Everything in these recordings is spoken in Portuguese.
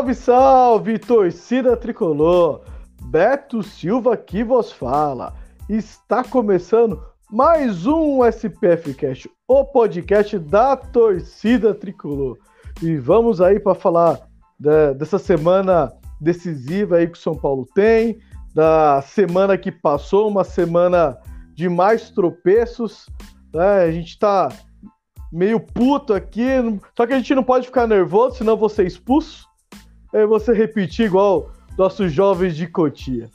Salve, salve, torcida tricolor! Beto Silva aqui vos fala. Está começando mais um SPF Cast, o podcast da torcida tricolor. E vamos aí para falar da, dessa semana decisiva aí que o São Paulo tem, da semana que passou, uma semana de mais tropeços. Né? A gente está meio puto aqui, só que a gente não pode ficar nervoso, senão vou ser expulso é você repetir igual nossos jovens de Cotia.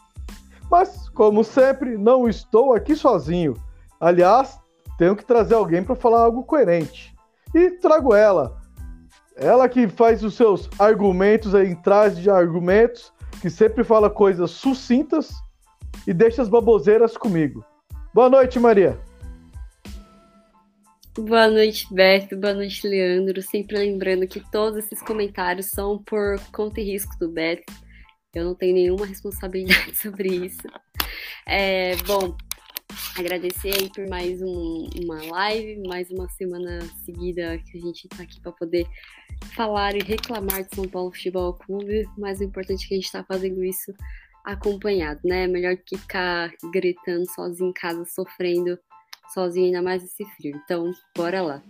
Mas, como sempre, não estou aqui sozinho. Aliás, tenho que trazer alguém para falar algo coerente. E trago ela. Ela que faz os seus argumentos em trás de argumentos, que sempre fala coisas sucintas e deixa as baboseiras comigo. Boa noite, Maria. Boa noite, Beto. Boa noite, Leandro. Sempre lembrando que todos esses comentários são por conta e risco do Beto. Eu não tenho nenhuma responsabilidade sobre isso. É, bom, agradecer aí por mais um, uma live, mais uma semana seguida que a gente está aqui para poder falar e reclamar de São Paulo Futebol Clube, mas o importante é que a gente está fazendo isso acompanhado, né? Melhor que ficar gritando sozinho em casa, sofrendo sozinho, ainda mais esse frio. Então, bora lá.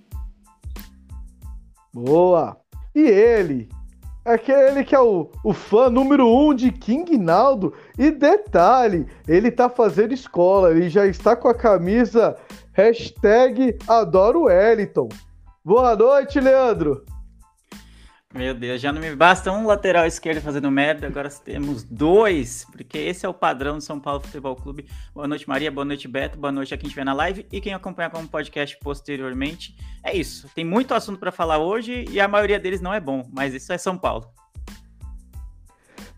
Boa! E ele? Aquele que é o, o fã número um de King Naldo. E detalhe, ele tá fazendo escola, ele já está com a camisa hashtag Adoro Wellington. Boa noite, Leandro! Meu Deus, já não me basta um lateral esquerdo fazendo merda, agora temos dois, porque esse é o padrão do São Paulo Futebol Clube. Boa noite, Maria, boa noite, Beto, boa noite a quem estiver na live e quem acompanha como podcast posteriormente. É isso, tem muito assunto para falar hoje e a maioria deles não é bom, mas isso é São Paulo.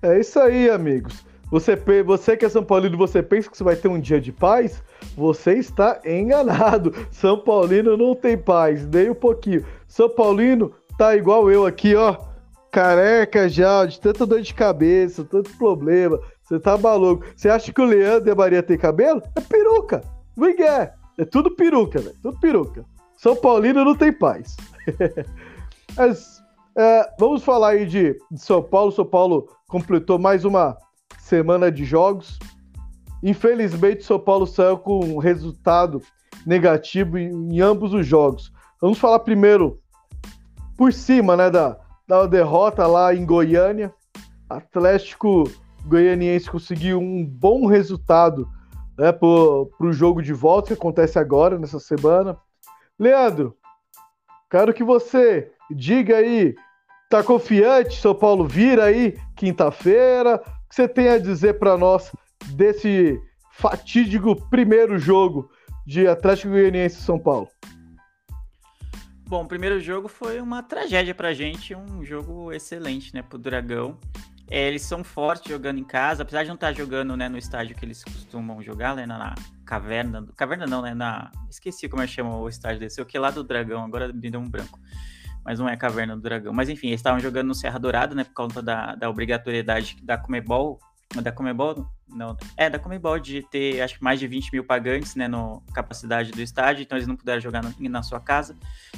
É isso aí, amigos. Você, você que é São Paulino, você pensa que você vai ter um dia de paz? Você está enganado. São Paulino não tem paz, nem um pouquinho. São Paulino tá igual eu aqui, ó, careca já, de tanta dor de cabeça, tanto problema. Você tá maluco. Você acha que o Leandro e a Maria tem cabelo? É peruca. Miguel. É tudo peruca, velho. Tudo peruca. São Paulino não tem paz. Mas, é, vamos falar aí de, de São Paulo. São Paulo completou mais uma semana de jogos. Infelizmente, São Paulo saiu com um resultado negativo em, em ambos os jogos. Vamos falar primeiro por cima né, da, da derrota lá em Goiânia. Atlético Goianiense conseguiu um bom resultado né, para o jogo de volta que acontece agora, nessa semana. Leandro, quero que você diga aí, tá confiante? São Paulo vira aí quinta-feira? O que você tem a dizer para nós desse fatídico primeiro jogo de Atlético Goianiense e São Paulo? Bom, o primeiro jogo foi uma tragédia pra gente, um jogo excelente, né, pro Dragão. É, eles são fortes jogando em casa, apesar de não estar tá jogando né, no estádio que eles costumam jogar, né, na, caverna. Caverna não, né? Na. Esqueci como é que chama o estádio desse. O que lá do Dragão, agora me deu um branco. Mas não é Caverna do Dragão. Mas enfim, eles estavam jogando no Serra Dourada, né? Por conta da, da obrigatoriedade da Comebol da Comebol, não, é da Comebol de ter acho que mais de 20 mil pagantes, né, no capacidade do estádio, então eles não puderam jogar na sua casa.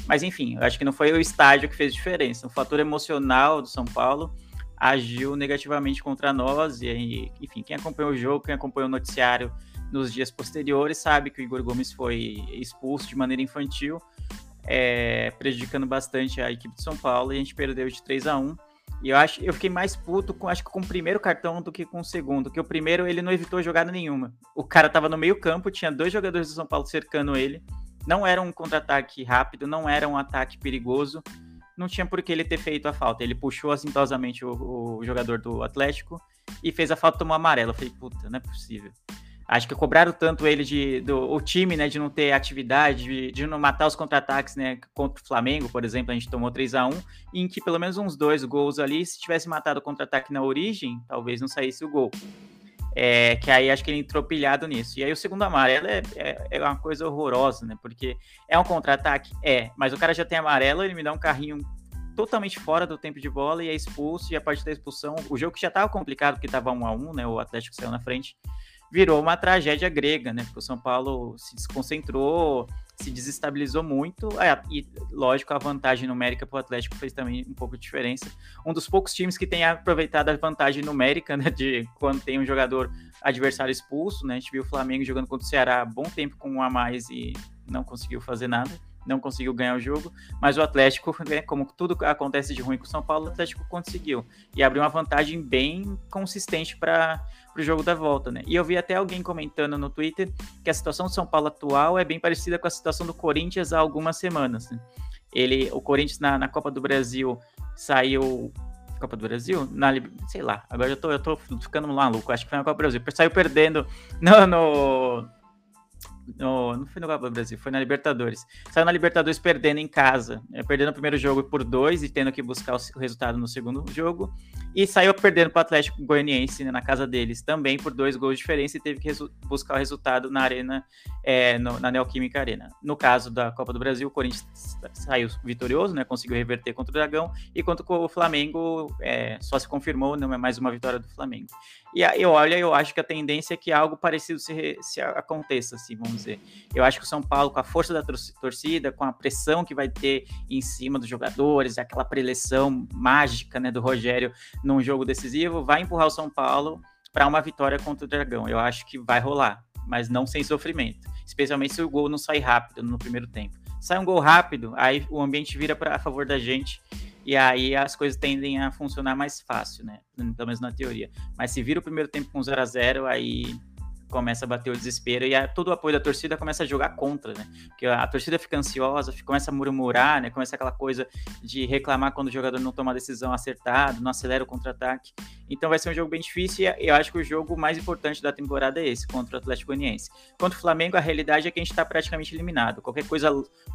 Mas enfim, acho que não foi o estádio que fez diferença. O fator emocional do São Paulo agiu negativamente contra nós e enfim, quem acompanhou o jogo, quem acompanhou o noticiário nos dias posteriores sabe que o Igor Gomes foi expulso de maneira infantil, é, prejudicando bastante a equipe de São Paulo e a gente perdeu de 3 a 1 e eu acho eu fiquei mais puto com acho que com o primeiro cartão do que com o segundo, que o primeiro ele não evitou jogada nenhuma. O cara tava no meio-campo, tinha dois jogadores do São Paulo cercando ele. Não era um contra-ataque rápido, não era um ataque perigoso. Não tinha por que ele ter feito a falta. Ele puxou assintosamente o, o jogador do Atlético e fez a falta tomar amarelo. Eu falei, puta, não é possível. Acho que cobraram tanto ele de do, o time, né, de não ter atividade, de, de não matar os contra-ataques, né, contra o Flamengo, por exemplo, a gente tomou 3 a 1 em que pelo menos uns dois gols ali, se tivesse matado o contra-ataque na origem, talvez não saísse o gol. É, que aí acho que ele entrou pilhado nisso. E aí o segundo amarelo é, é, é uma coisa horrorosa, né? Porque é um contra-ataque? É, mas o cara já tem amarelo, ele me dá um carrinho totalmente fora do tempo de bola e é expulso, e a partir da expulsão, o jogo que já estava complicado porque estava 1 a 1 né? O Atlético saiu na frente virou uma tragédia grega, né? Porque o São Paulo se desconcentrou, se desestabilizou muito. É, e, lógico, a vantagem numérica para o Atlético fez também um pouco de diferença. Um dos poucos times que tem aproveitado a vantagem numérica, né? De quando tem um jogador adversário expulso, né? A gente viu o Flamengo jogando contra o Ceará há bom tempo com um a mais e não conseguiu fazer nada não conseguiu ganhar o jogo, mas o Atlético, né, como tudo acontece de ruim com o São Paulo, o Atlético conseguiu e abriu uma vantagem bem consistente para o jogo da volta, né? E eu vi até alguém comentando no Twitter que a situação do São Paulo atual é bem parecida com a situação do Corinthians há algumas semanas. Né? Ele, o Corinthians na, na Copa do Brasil saiu Copa do Brasil? Na, sei lá, agora eu tô, eu tô ficando maluco, acho que foi na Copa do Brasil. Saiu perdendo no, no, no, não foi no Copa do Brasil, foi na Libertadores. Saiu na Libertadores perdendo em casa, né, perdendo o primeiro jogo por dois e tendo que buscar o resultado no segundo jogo. E saiu perdendo para o Atlético Goianiense né, na casa deles, também por dois gols de diferença e teve que buscar o resultado na Arena, é, no, na Neoquímica Arena. No caso da Copa do Brasil, o Corinthians saiu vitorioso, né, conseguiu reverter contra o Dragão, e contra o Flamengo é, só se confirmou, não é mais uma vitória do Flamengo. E eu olho, eu acho que a tendência é que algo parecido se, se aconteça, assim, vamos dizer. Eu acho que o São Paulo, com a força da torcida, com a pressão que vai ter em cima dos jogadores, aquela preleção mágica, né, do Rogério num jogo decisivo, vai empurrar o São Paulo para uma vitória contra o Dragão. Eu acho que vai rolar, mas não sem sofrimento, especialmente se o gol não sair rápido no primeiro tempo. Sai um gol rápido, aí o ambiente vira para a favor da gente e aí as coisas tendem a funcionar mais fácil, né? Pelo menos na teoria. Mas se vira o primeiro tempo com 0 a 0 aí começa a bater o desespero e a, todo o apoio da torcida começa a jogar contra, né? Porque a, a torcida fica ansiosa, fica, começa a murmurar, né? Começa aquela coisa de reclamar quando o jogador não toma a decisão acertada, não acelera o contra-ataque. Então vai ser um jogo bem difícil e eu acho que o jogo mais importante da temporada é esse, contra o Atlético Goianiense. Contra o Flamengo, a realidade é que a gente está praticamente eliminado. Qualquer coisa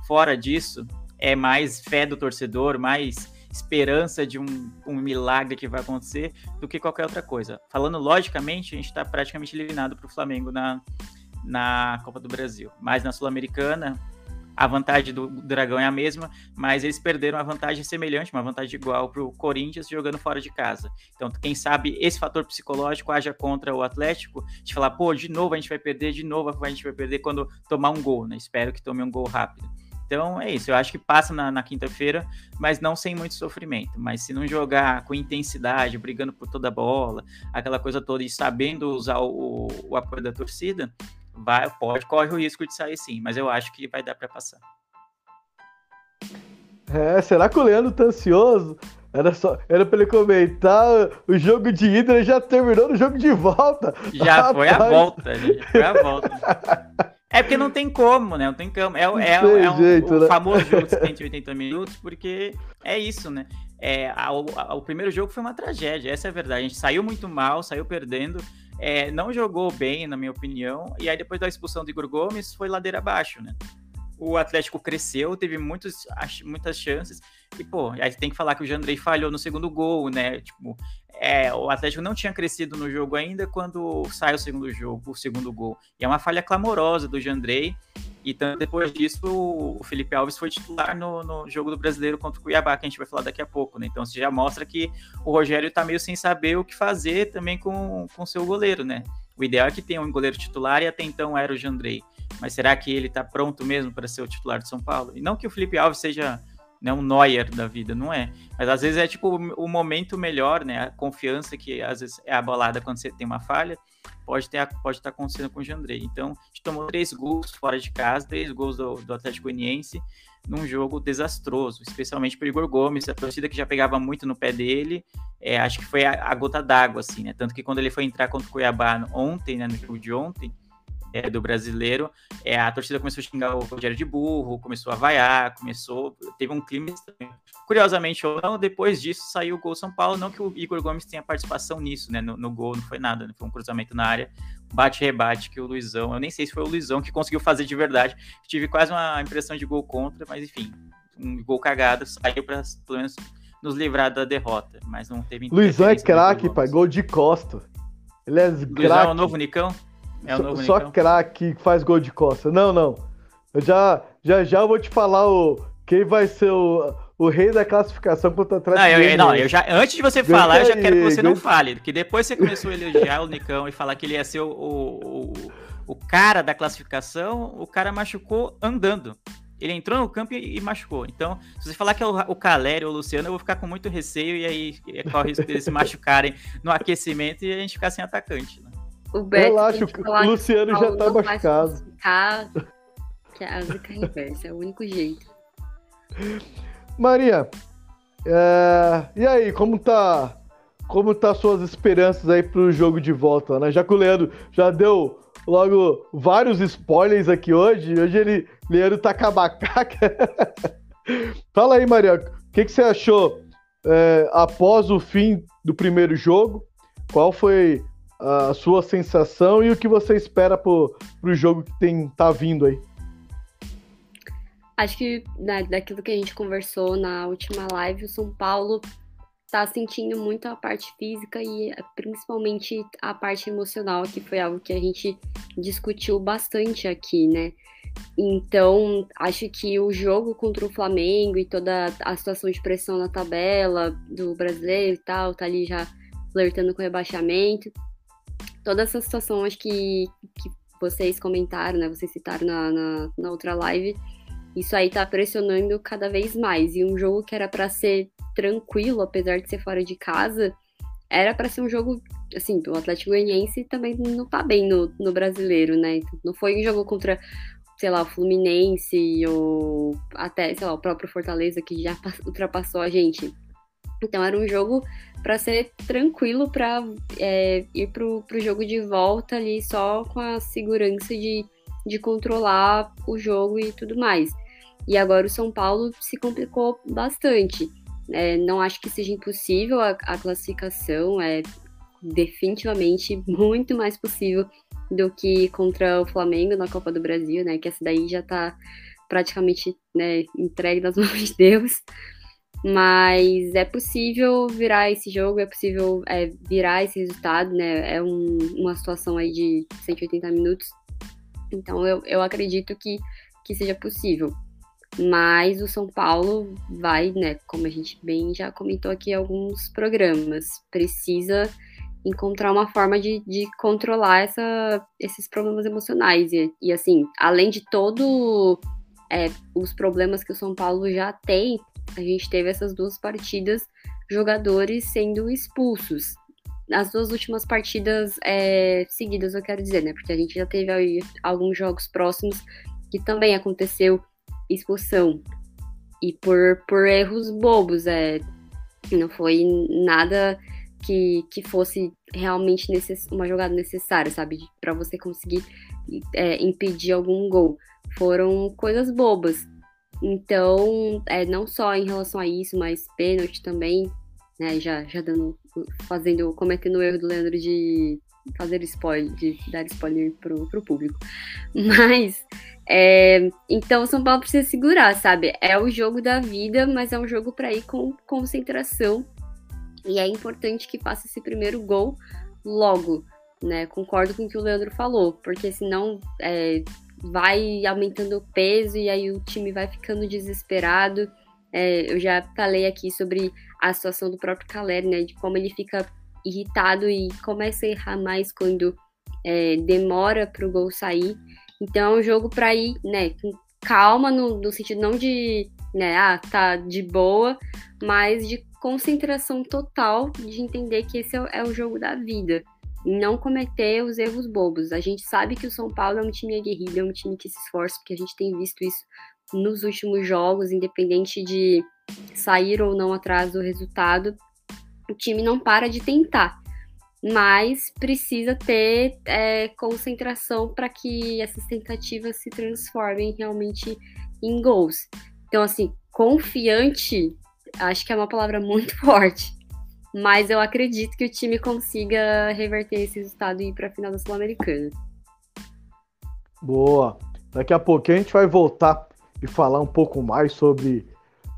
fora disso é mais fé do torcedor, mais esperança de um, um milagre que vai acontecer do que qualquer outra coisa. Falando logicamente, a gente está praticamente eliminado para o Flamengo na, na Copa do Brasil. Mas na Sul-Americana, a vantagem do Dragão é a mesma, mas eles perderam uma vantagem semelhante, uma vantagem igual para o Corinthians jogando fora de casa. Então, quem sabe esse fator psicológico haja contra o Atlético, de falar, pô, de novo a gente vai perder, de novo a gente vai perder quando tomar um gol, né? Espero que tome um gol rápido. Então é isso, eu acho que passa na, na quinta-feira, mas não sem muito sofrimento. Mas se não jogar com intensidade, brigando por toda a bola, aquela coisa toda, e sabendo usar o, o apoio da torcida, vai, pode, corre o risco de sair sim, mas eu acho que vai dar para passar. É, será que o Leandro tá ansioso? Era só, era pra ele comentar o jogo de ida, já terminou no jogo de volta. Já Rapaz. foi a volta, já foi a volta. É porque não tem como, né? Não tem como. É, é, é um, jeito, o né? famoso jogo de 180 minutos, porque é isso, né? É, a, a, o primeiro jogo foi uma tragédia, essa é a verdade. A gente saiu muito mal, saiu perdendo, é, não jogou bem, na minha opinião, e aí depois da expulsão do Igor Gomes foi ladeira abaixo, né? O Atlético cresceu, teve muitos, muitas chances, e pô, aí tem que falar que o Jandrei falhou no segundo gol, né? Tipo, é, o Atlético não tinha crescido no jogo ainda quando sai o segundo jogo, o segundo gol. E é uma falha clamorosa do Jandrei. E tanto depois disso, o Felipe Alves foi titular no, no, jogo do brasileiro contra o Cuiabá, que a gente vai falar daqui a pouco, né? Então isso já mostra que o Rogério tá meio sem saber o que fazer também com o seu goleiro, né? O ideal é que tenha um goleiro titular e até então era o Jandrei. Mas será que ele tá pronto mesmo para ser o titular de São Paulo? E não que o Felipe Alves seja né, um Neuer da vida, não é. Mas às vezes é tipo o, momento melhor, né? A confiança que às vezes é abalada quando você tem uma falha, pode ter pode estar acontecendo com o Jandrei. Então, a gente tomou três gols fora de casa, três gols do, do Atlético Goianiense num jogo desastroso, especialmente para Igor Gomes, a torcida que já pegava muito no pé dele, é, acho que foi a, a gota d'água, assim, né? Tanto que quando ele foi entrar contra o Cuiabá ontem, né, no jogo de ontem, é, do brasileiro, é, a torcida começou a xingar o Rogério de burro, começou a vaiar, começou. Teve um clima estranho. Curiosamente ou não, depois disso saiu o gol São Paulo. Não que o Igor Gomes tenha participação nisso, né? No, no gol não foi nada, né, foi um cruzamento na área, bate-rebate que o Luizão. Eu nem sei se foi o Luizão que conseguiu fazer de verdade. Tive quase uma impressão de gol contra, mas enfim, um gol cagado, saiu para pelo menos nos livrar da derrota, mas não teve. Luizão é craque, pai, gol de costa. Ele é Luizão é o novo Nicão? É o novo só Nicão? craque que faz gol de costa. Não, não. Eu já, já, já vou te falar o quem vai ser o, o rei da classificação contra o Atlético. Não, eu, não, eu já, antes de você falar, eu já quero que você não fale, que depois você começou a elogiar o Nicão e falar que ele ia ser o, o, o cara da classificação, o cara machucou andando. Ele entrou no campo e, e machucou. Então, se você falar que é o, o Calério ou o Luciano, eu vou ficar com muito receio e aí corre o risco deles se machucarem no aquecimento e a gente ficar sem atacante. Né? O Beto Relaxa, o Luciano já tá machucado. Que é a zica reversa, é o único jeito. Maria, é... e aí, como tá como tá suas esperanças aí pro jogo de volta, né? Já que o Leandro já deu logo vários spoilers aqui hoje. Hoje ele, Leandro tá cabacaca. Fala aí, Maria, o que, que você achou é, após o fim do primeiro jogo? Qual foi a sua sensação e o que você espera pro, pro jogo que tem, tá vindo aí? Acho que né, daquilo que a gente conversou na última live, o São Paulo tá sentindo muito a parte física e eh, principalmente a parte emocional, que foi algo que a gente discutiu bastante aqui, né? Então, acho que o jogo contra o Flamengo e toda a situação de pressão na tabela do brasileiro e tal, tá ali já flertando com o rebaixamento. Toda essa situação, acho que, que vocês comentaram, né? Vocês citaram na, na, na outra live, isso aí tá pressionando cada vez mais. E um jogo que era para ser tranquilo, apesar de ser fora de casa, era para ser um jogo, assim, o Atlético Goianiense também não tá bem no, no brasileiro, né? Não foi um jogo contra, sei lá, o Fluminense ou até, sei lá, o próprio Fortaleza que já ultrapassou a gente. Então era um jogo para ser tranquilo, para é, ir pro, pro jogo de volta ali só com a segurança de, de controlar o jogo e tudo mais. E agora o São Paulo se complicou bastante. É, não acho que seja impossível a, a, classificação, é definitivamente muito mais possível do que contra o Flamengo na Copa do Brasil, né? Que essa daí já tá praticamente né, entregue nas mãos de Deus. Mas é possível virar esse jogo, é possível é, virar esse resultado, né? É um, uma situação aí de 180 minutos. Então eu, eu acredito que, que seja possível. Mas o São Paulo vai, né, como a gente bem já comentou aqui em alguns programas, precisa encontrar uma forma de, de controlar essa, esses problemas emocionais. E, e assim, além de todo é, os problemas que o São Paulo já tem, a gente teve essas duas partidas, jogadores sendo expulsos. As duas últimas partidas é, seguidas, eu quero dizer, né? Porque a gente já teve aí alguns jogos próximos que também aconteceu expulsão. E por, por erros bobos, é, não foi nada que, que fosse realmente necess, uma jogada necessária, sabe? para você conseguir é, impedir algum gol. Foram coisas bobas. Então, é, não só em relação a isso, mas pênalti também, né? Já, já dando, fazendo, cometendo o erro do Leandro de fazer spoiler, de dar spoiler pro, pro público. Mas, é, então o São Paulo precisa segurar, sabe? É o jogo da vida, mas é um jogo para ir com concentração. E é importante que faça esse primeiro gol logo, né? Concordo com o que o Leandro falou, porque senão é, vai aumentando o peso e aí o time vai ficando desesperado. É, eu já falei aqui sobre a situação do próprio Caleri, né? De como ele fica irritado e começa a errar mais quando é, demora para o gol sair. Então é um jogo para ir, né, com calma, no, no, sentido não de, né, ah, tá de boa, mas de concentração total, de entender que esse é, é o jogo da vida. Não cometer os erros bobos. A gente sabe que o São Paulo é um time aguerrido, é um time que se esforça, porque a gente tem visto isso nos últimos jogos, independente de sair ou não atrás do resultado o time não para de tentar. mas precisa ter é, concentração para que essas tentativas se transformem realmente em gols. Então, assim, confiante, acho que é uma palavra muito forte, mas eu acredito que o time consiga reverter esse resultado e ir para a final da Sul-Americana. Boa. Daqui a pouquinho a gente vai voltar e falar um pouco mais sobre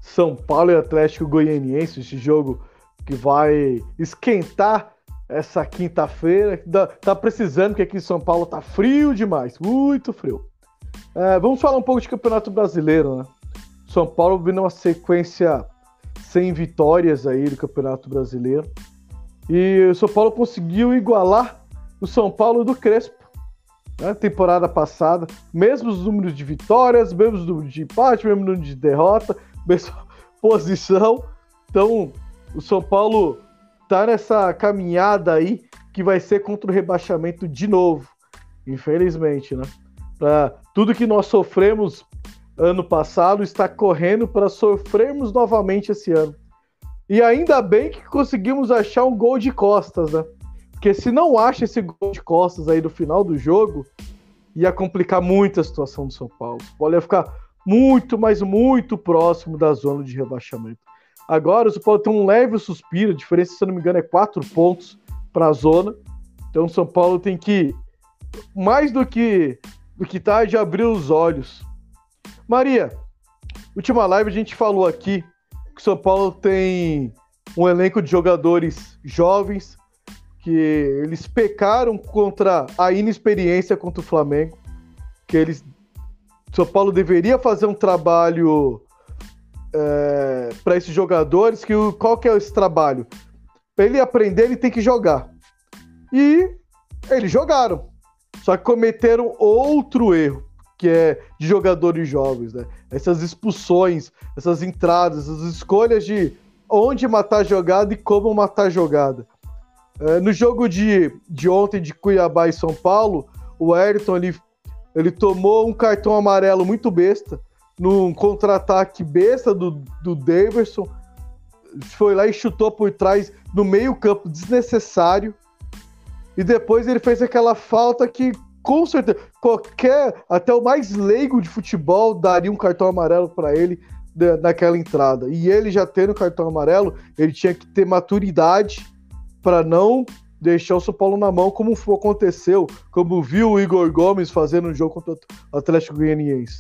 São Paulo e Atlético Goianiense, esse jogo que vai esquentar essa quinta-feira. Tá precisando, porque aqui em São Paulo tá frio demais, muito frio. É, vamos falar um pouco de Campeonato Brasileiro, né? São Paulo vindo uma sequência sem vitórias aí do Campeonato Brasileiro. E o São Paulo conseguiu igualar o São Paulo do Crespo. Né? Temporada passada, mesmos números de vitórias, mesmos números de empate, mesmo número de derrota, mesma posição. Então, o São Paulo tá nessa caminhada aí que vai ser contra o rebaixamento de novo, infelizmente, né? Pra tudo que nós sofremos ano passado está correndo para sofrermos novamente esse ano. E ainda bem que conseguimos achar um gol de costas, né? Porque se não acha esse gol de costas aí no final do jogo, ia complicar muito a situação do São Paulo. O Paulo ia ficar muito, mas muito próximo da zona de rebaixamento. Agora o São Paulo tem um leve suspiro, a diferença, se eu não me engano, é quatro pontos para a zona. Então o São Paulo tem que, mais do que do que tá, de abrir os olhos. Maria, última live a gente falou aqui que o São Paulo tem um elenco de jogadores jovens que eles pecaram contra a inexperiência contra o Flamengo, que eles São Paulo deveria fazer um trabalho é, para esses jogadores que qual que é esse trabalho? Para ele aprender, ele tem que jogar. E eles jogaram. Só que cometeram outro erro, que é de jogadores jovens, né? Essas expulsões, essas entradas, essas escolhas de onde matar a jogada e como matar a jogada. É, no jogo de, de ontem de Cuiabá e São Paulo, o Ayrton ele, ele tomou um cartão amarelo muito besta, num contra-ataque besta do, do Daverson, foi lá e chutou por trás no meio-campo desnecessário. E depois ele fez aquela falta que, com certeza, qualquer, até o mais leigo de futebol, daria um cartão amarelo para ele naquela entrada. E ele já tendo cartão amarelo, ele tinha que ter maturidade para não deixar o São Paulo na mão, como aconteceu, como viu o Igor Gomes fazendo no jogo contra o Atlético Goianiense.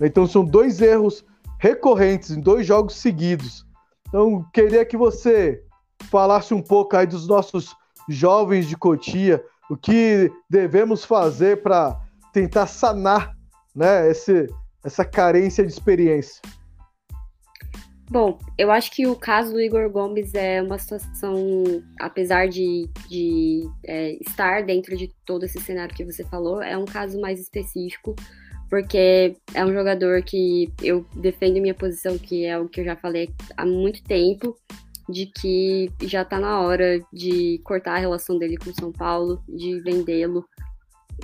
Então são dois erros recorrentes em dois jogos seguidos. Então queria que você falasse um pouco aí dos nossos jovens de Cotia, o que devemos fazer para tentar sanar né, esse, essa carência de experiência. Bom, eu acho que o caso do Igor Gomes é uma situação, apesar de, de é, estar dentro de todo esse cenário que você falou, é um caso mais específico, porque é um jogador que eu defendo minha posição, que é o que eu já falei há muito tempo, de que já tá na hora de cortar a relação dele com São Paulo, de vendê-lo,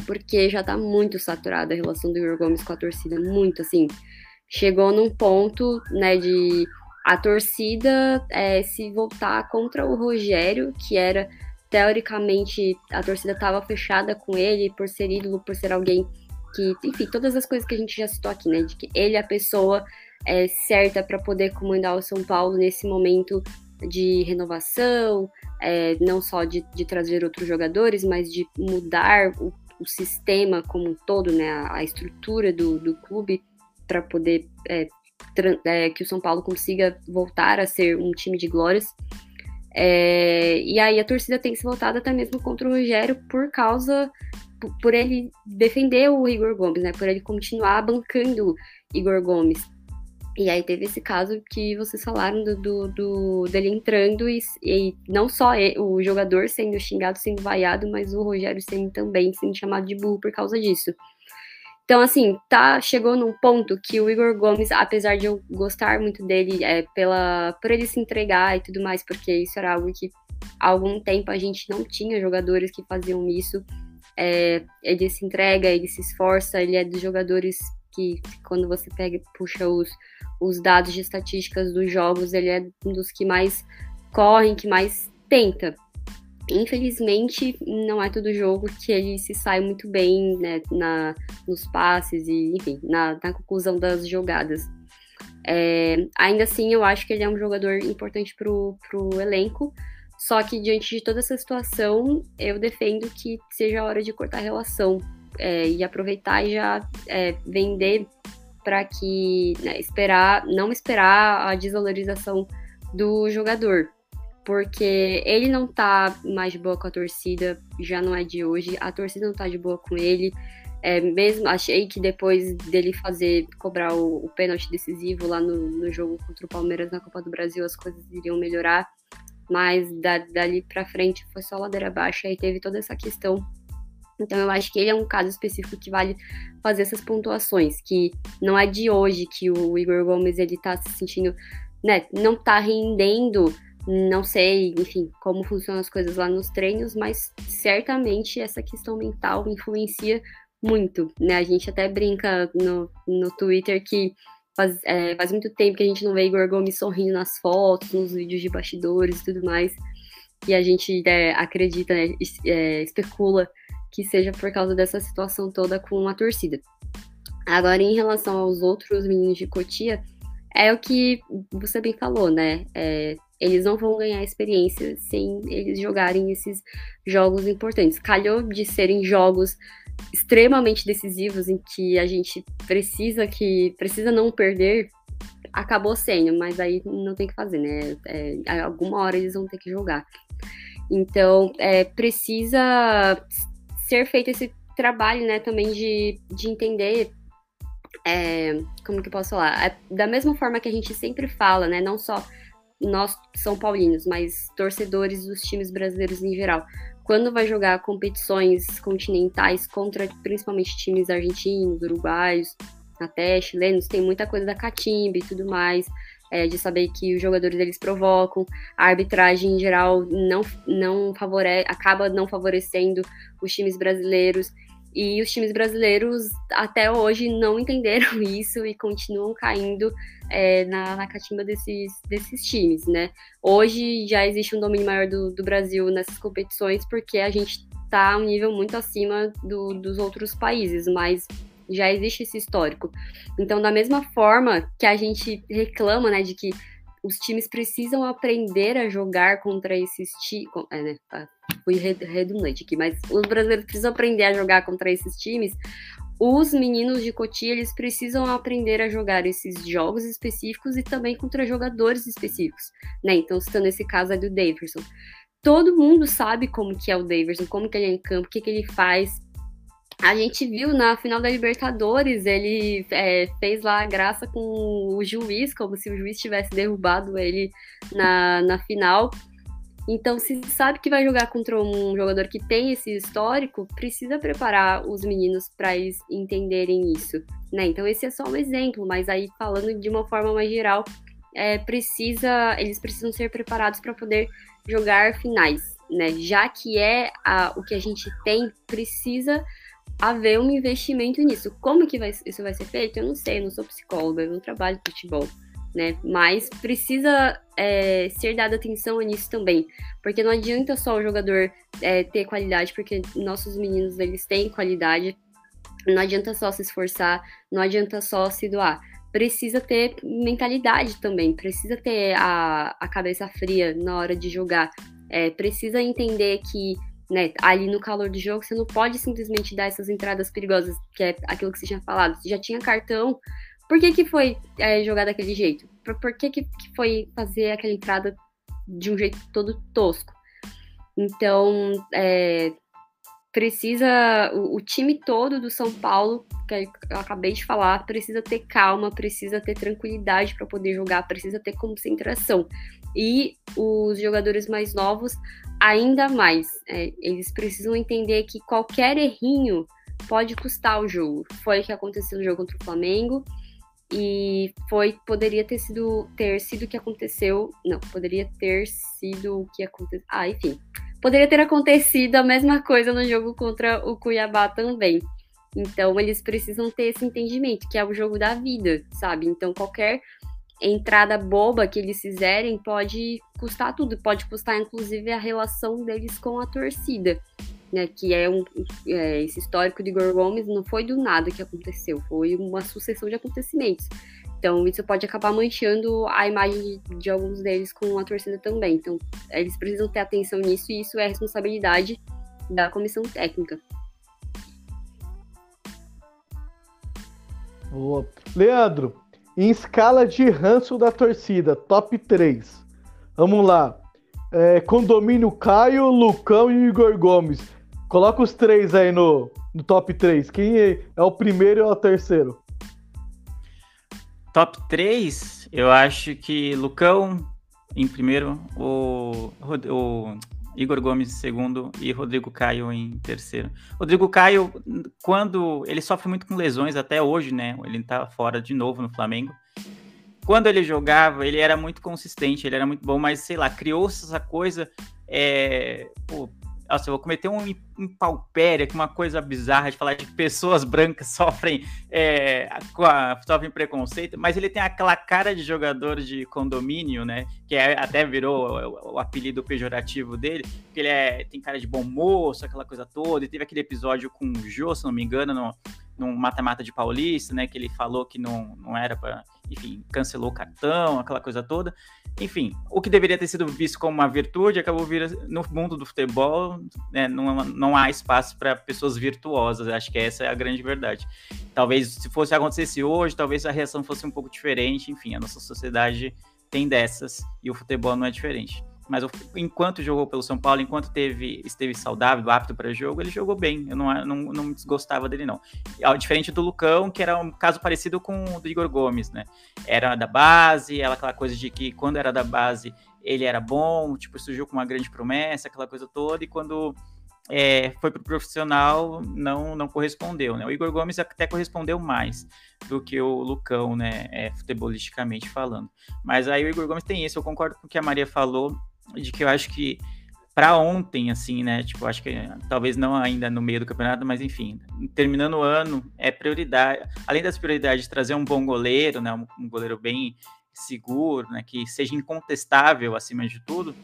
porque já tá muito saturada a relação do Igor Gomes com a torcida, muito assim. Chegou num ponto, né, de a torcida é, se voltar contra o Rogério, que era teoricamente a torcida estava fechada com ele por ser ídolo, por ser alguém que, enfim, todas as coisas que a gente já citou aqui, né? De que ele é a pessoa é, certa para poder comandar o São Paulo nesse momento de renovação, é, não só de, de, trazer outros jogadores, mas de mudar o, o sistema como um todo, né? A, a estrutura do, do clube para poder é, é, que o São Paulo consiga voltar a ser um time de glórias. É, e aí a torcida tem se voltado até mesmo contra o Rogério por causa por ele defender o Igor Gomes, né? Por ele continuar bancando Igor Gomes. E aí teve esse caso que vocês falaram do, do, do dele entrando e, e não só o jogador sendo xingado, sendo vaiado, mas o Rogério sendo também sendo chamado de burro por causa disso. Então, assim, tá, chegou num ponto que o Igor Gomes, apesar de eu gostar muito dele, é, pela, por ele se entregar e tudo mais, porque isso era algo que há algum tempo a gente não tinha jogadores que faziam isso, é, ele se entrega, ele se esforça, ele é dos jogadores que, quando você pega puxa os, os dados de estatísticas dos jogos, ele é um dos que mais correm, que mais tenta. infelizmente, não é todo jogo que ele se sai muito bem né, na, nos passes e, enfim, na, na conclusão das jogadas. É, ainda assim, eu acho que ele é um jogador importante para o elenco, só que diante de toda essa situação, eu defendo que seja a hora de cortar a relação é, e aproveitar e já é, vender para que né, esperar, não esperar a desvalorização do jogador porque ele não tá mais de boa com a torcida, já não é de hoje, a torcida não tá de boa com ele. É, mesmo achei que depois dele fazer cobrar o, o pênalti decisivo lá no, no, jogo contra o Palmeiras na Copa do Brasil, as coisas iriam melhorar, mas da, dali para frente foi só ladeira abaixo e teve toda essa questão. Então eu acho que ele é um caso específico que vale fazer essas pontuações, que não é de hoje que o Igor Gomes ele tá se sentindo, né, não tá rendendo não sei, enfim, como funcionam as coisas lá nos treinos, mas certamente essa questão mental influencia muito, né? A gente até brinca no, no Twitter que faz, é, faz muito tempo que a gente não vê Igor Gomes sorrindo nas fotos, nos vídeos de bastidores e tudo mais, e a gente é, acredita, né, é, especula que seja por causa dessa situação toda com a torcida. Agora, em relação aos outros meninos de Cotia, é o que você bem falou, né? É, eles não vão ganhar experiência sem eles jogarem esses jogos importantes. Calhou de serem jogos extremamente decisivos em que a gente precisa que precisa não perder, acabou sendo, mas aí não tem que fazer, né? É, alguma hora eles vão ter que jogar. Então, é, precisa ser feito esse trabalho, né, também de, de entender é, como que eu posso falar? É, da mesma forma que a gente sempre fala, né? Não só nós São Paulinos, mas torcedores dos times brasileiros em geral, quando vai jogar competições continentais contra principalmente times argentinos, uruguaios, até chilenos, tem muita coisa da catimba e tudo mais, é, de saber que os jogadores eles provocam, a arbitragem em geral não, não favorece, acaba não favorecendo os times brasileiros. E os times brasileiros até hoje não entenderam isso e continuam caindo é, na, na catimba desses, desses times, né? Hoje já existe um domínio maior do, do Brasil nessas competições porque a gente está um nível muito acima do, dos outros países, mas já existe esse histórico. Então, da mesma forma que a gente reclama, né, de que os times precisam aprender a jogar contra esses times. É, né, tá, fui redundante aqui, mas os brasileiros precisam aprender a jogar contra esses times. Os meninos de Cotia, eles precisam aprender a jogar esses jogos específicos e também contra jogadores específicos, né? Então, citando esse caso aí do Davidson. Todo mundo sabe como que é o Davidson, como que ele é em campo, o que, que ele faz, a gente viu na final da Libertadores, ele é, fez lá a graça com o juiz, como se o juiz tivesse derrubado ele na, na final. Então, se sabe que vai jogar contra um jogador que tem esse histórico, precisa preparar os meninos para eles entenderem isso, né? Então, esse é só um exemplo, mas aí falando de uma forma mais geral, é, precisa, eles precisam ser preparados para poder jogar finais, né? Já que é a, o que a gente tem, precisa haver um investimento nisso. Como que vai, isso vai ser feito? Eu não sei, eu não sou psicóloga, eu não trabalho com futebol, né? Mas precisa é, ser dada atenção nisso também, porque não adianta só o jogador é, ter qualidade, porque nossos meninos eles têm qualidade. Não adianta só se esforçar, não adianta só se doar. Precisa ter mentalidade também, precisa ter a, a cabeça fria na hora de jogar. É, precisa entender que né, ali no calor do jogo, você não pode simplesmente dar essas entradas perigosas, que é aquilo que você tinha falado. Você já tinha cartão, por que, que foi é, jogar daquele jeito? Por, por que, que foi fazer aquela entrada de um jeito todo tosco? Então, é, precisa. O, o, time todo do São Paulo, que eu acabei de falar, precisa ter calma, precisa ter tranquilidade para poder jogar, precisa ter concentração. E os jogadores mais novos ainda mais. É, eles precisam entender que qualquer errinho pode custar o jogo. Foi o que aconteceu no jogo contra o Flamengo e foi poderia ter sido ter sido o que aconteceu, não, poderia ter sido o que aconteceu. Ah, enfim. Poderia ter acontecido a mesma coisa no jogo contra o Cuiabá também. Então eles precisam ter esse entendimento, que é o jogo da vida, sabe? Então qualquer entrada boba que eles fizerem pode custar tudo, pode custar inclusive a relação deles com a torcida. Né, que é, um, é, esse histórico de Igor Gomes não foi do nada que aconteceu, foi uma sucessão de acontecimentos. Então, isso pode acabar manchando a imagem de, de alguns deles com a torcida também. Então, eles precisam ter atenção nisso e isso é responsabilidade da comissão técnica. Boa. Leandro, em escala de ranço da torcida, top 3. Vamos lá. É, condomínio Caio, Lucão e Igor Gomes. Coloca os três aí no, no top 3. Quem é, é o primeiro e é o terceiro? Top 3, eu acho que Lucão em primeiro, o, o Igor Gomes em segundo e Rodrigo Caio em terceiro. Rodrigo Caio, quando ele sofre muito com lesões até hoje, né? Ele tá fora de novo no Flamengo. Quando ele jogava, ele era muito consistente, ele era muito bom, mas sei lá, criou-se essa coisa. É, pô, nossa, eu vou cometer um impalpéria, que uma coisa bizarra de falar de pessoas brancas sofrem, é, a, sofrem preconceito, mas ele tem aquela cara de jogador de condomínio, né? Que é, até virou o, o, apelido pejorativo dele, que ele é, tem cara de bom moço, aquela coisa toda, e teve aquele episódio com o Jô, se não me engano, no, num mata-mata de Paulista, né? Que ele falou que não, não era para, enfim, cancelou o cartão, aquela coisa toda. Enfim, o que deveria ter sido visto como uma virtude acabou vir no mundo do futebol, né, não, não há espaço para pessoas virtuosas. Acho que essa é a grande verdade. Talvez se fosse acontecesse hoje, talvez a reação fosse um pouco diferente. Enfim, a nossa sociedade tem dessas e o futebol não é diferente mas enquanto jogou pelo São Paulo, enquanto teve, esteve saudável, apto para jogo, ele jogou bem. Eu não, não, não desgostava dele, não. Diferente do Lucão, que era um caso parecido com o do Igor Gomes, né? Era da base, ela, aquela coisa de que quando era da base ele era bom, tipo, surgiu com uma grande promessa, aquela coisa toda, e quando é, foi pro profissional, não, não correspondeu, né? O Igor Gomes até correspondeu mais do que o Lucão, né? É, futebolisticamente falando. Mas aí o Igor Gomes tem isso, eu concordo com o que a Maria falou, de que eu acho que para ontem, assim, né? Tipo, acho que talvez não ainda no meio do campeonato, mas enfim, terminando o ano, é prioridade, além das prioridades de trazer um bom goleiro, né? Um, goleiro bem seguro, né? Que seja incontestável acima de tudo,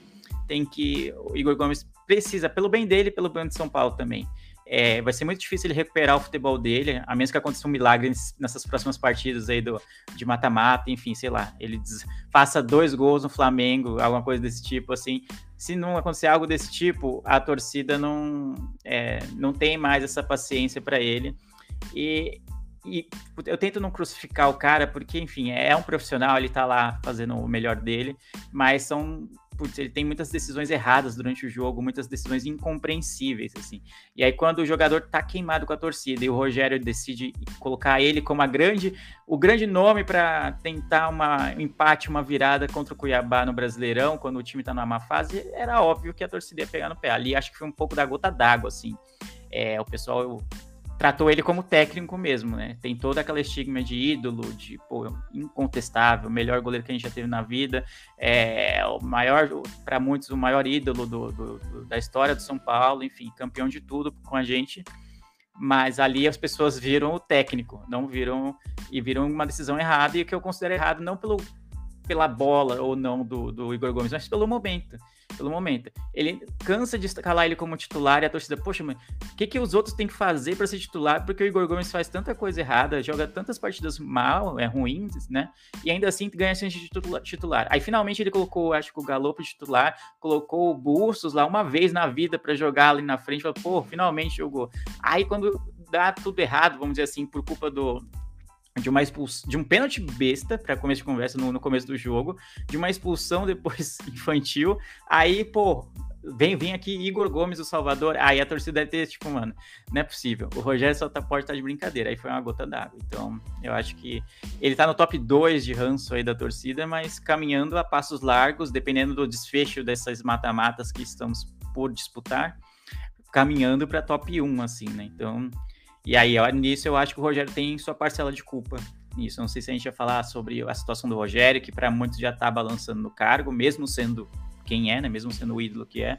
tem que. O Igor Gomes precisa, pelo bem dele pelo bem de São Paulo também. É, vai ser muito difícil ele recuperar o futebol dele, a menos que aconteça um milagre nessas próximas partidas aí do, de mata-mata, enfim, sei lá, ele faça dois gols no Flamengo, alguma coisa desse tipo, assim. Se não acontecer algo desse tipo, a torcida não, é, não tem mais essa paciência para ele. E, e eu tento não crucificar o cara, porque, enfim, é um profissional, ele tá lá fazendo o melhor dele, mas são putz, ele tem muitas decisões erradas durante o jogo, muitas decisões incompreensíveis, assim. E aí, quando o jogador tá queimado com a torcida e o Rogério decide colocar ele como a grande, o grande nome para tentar uma, um empate, uma virada contra o Cuiabá no Brasileirão, quando o time tá numa má fase, era óbvio que a torcida ia pegar no pé. Ali acho que foi um pouco da gota d'água, assim. É, o pessoal tratou ele como técnico mesmo, né? Tem toda aquela estigma de ídolo, de pô, incontestável, melhor goleiro que a gente já teve na vida, é o maior, para muitos, o maior ídolo do, do, do, da história do São Paulo, enfim, campeão de tudo com a gente. Mas ali as pessoas viram o técnico, não viram e viram uma decisão errada, e o que eu considero errado não pelo, pela bola ou não do, do Igor Gomes, mas pelo momento pelo momento. Ele cansa de escalar ele como titular e a torcida, poxa, mano, o que, que os outros têm que fazer para ser titular? Porque o Igor Gomes faz tanta coisa errada, joga tantas partidas mal, é ruins, né? E ainda assim ganha chance de titular. Aí finalmente ele colocou, acho que o Galo para titular, colocou o Bustos lá uma vez na vida para jogar ali na frente, falou, pô, finalmente jogou. Aí quando dá tudo errado, vamos dizer assim, por culpa do de uma expulsão, de um pênalti besta para começo de conversa no, no, começo do jogo, de uma expulsão depois infantil. Aí, pô, vem, vem aqui Igor Gomes, o Salvador. Aí a torcida deve ter, tipo, mano, não é possível. O Rogério só tá, pode estar de brincadeira. Aí foi uma gota d'água. Então, eu acho que ele tá no top 2 de ranço aí da torcida, mas caminhando a passos largos, dependendo do desfecho dessas mata-matas que estamos por disputar, caminhando para top 1, assim, né? Então, e aí, nisso, eu acho que o Rogério tem sua parcela de culpa nisso. Não sei se a gente vai falar sobre a situação do Rogério, que para muitos já está balançando no cargo, mesmo sendo quem é, né? Mesmo sendo o ídolo que é,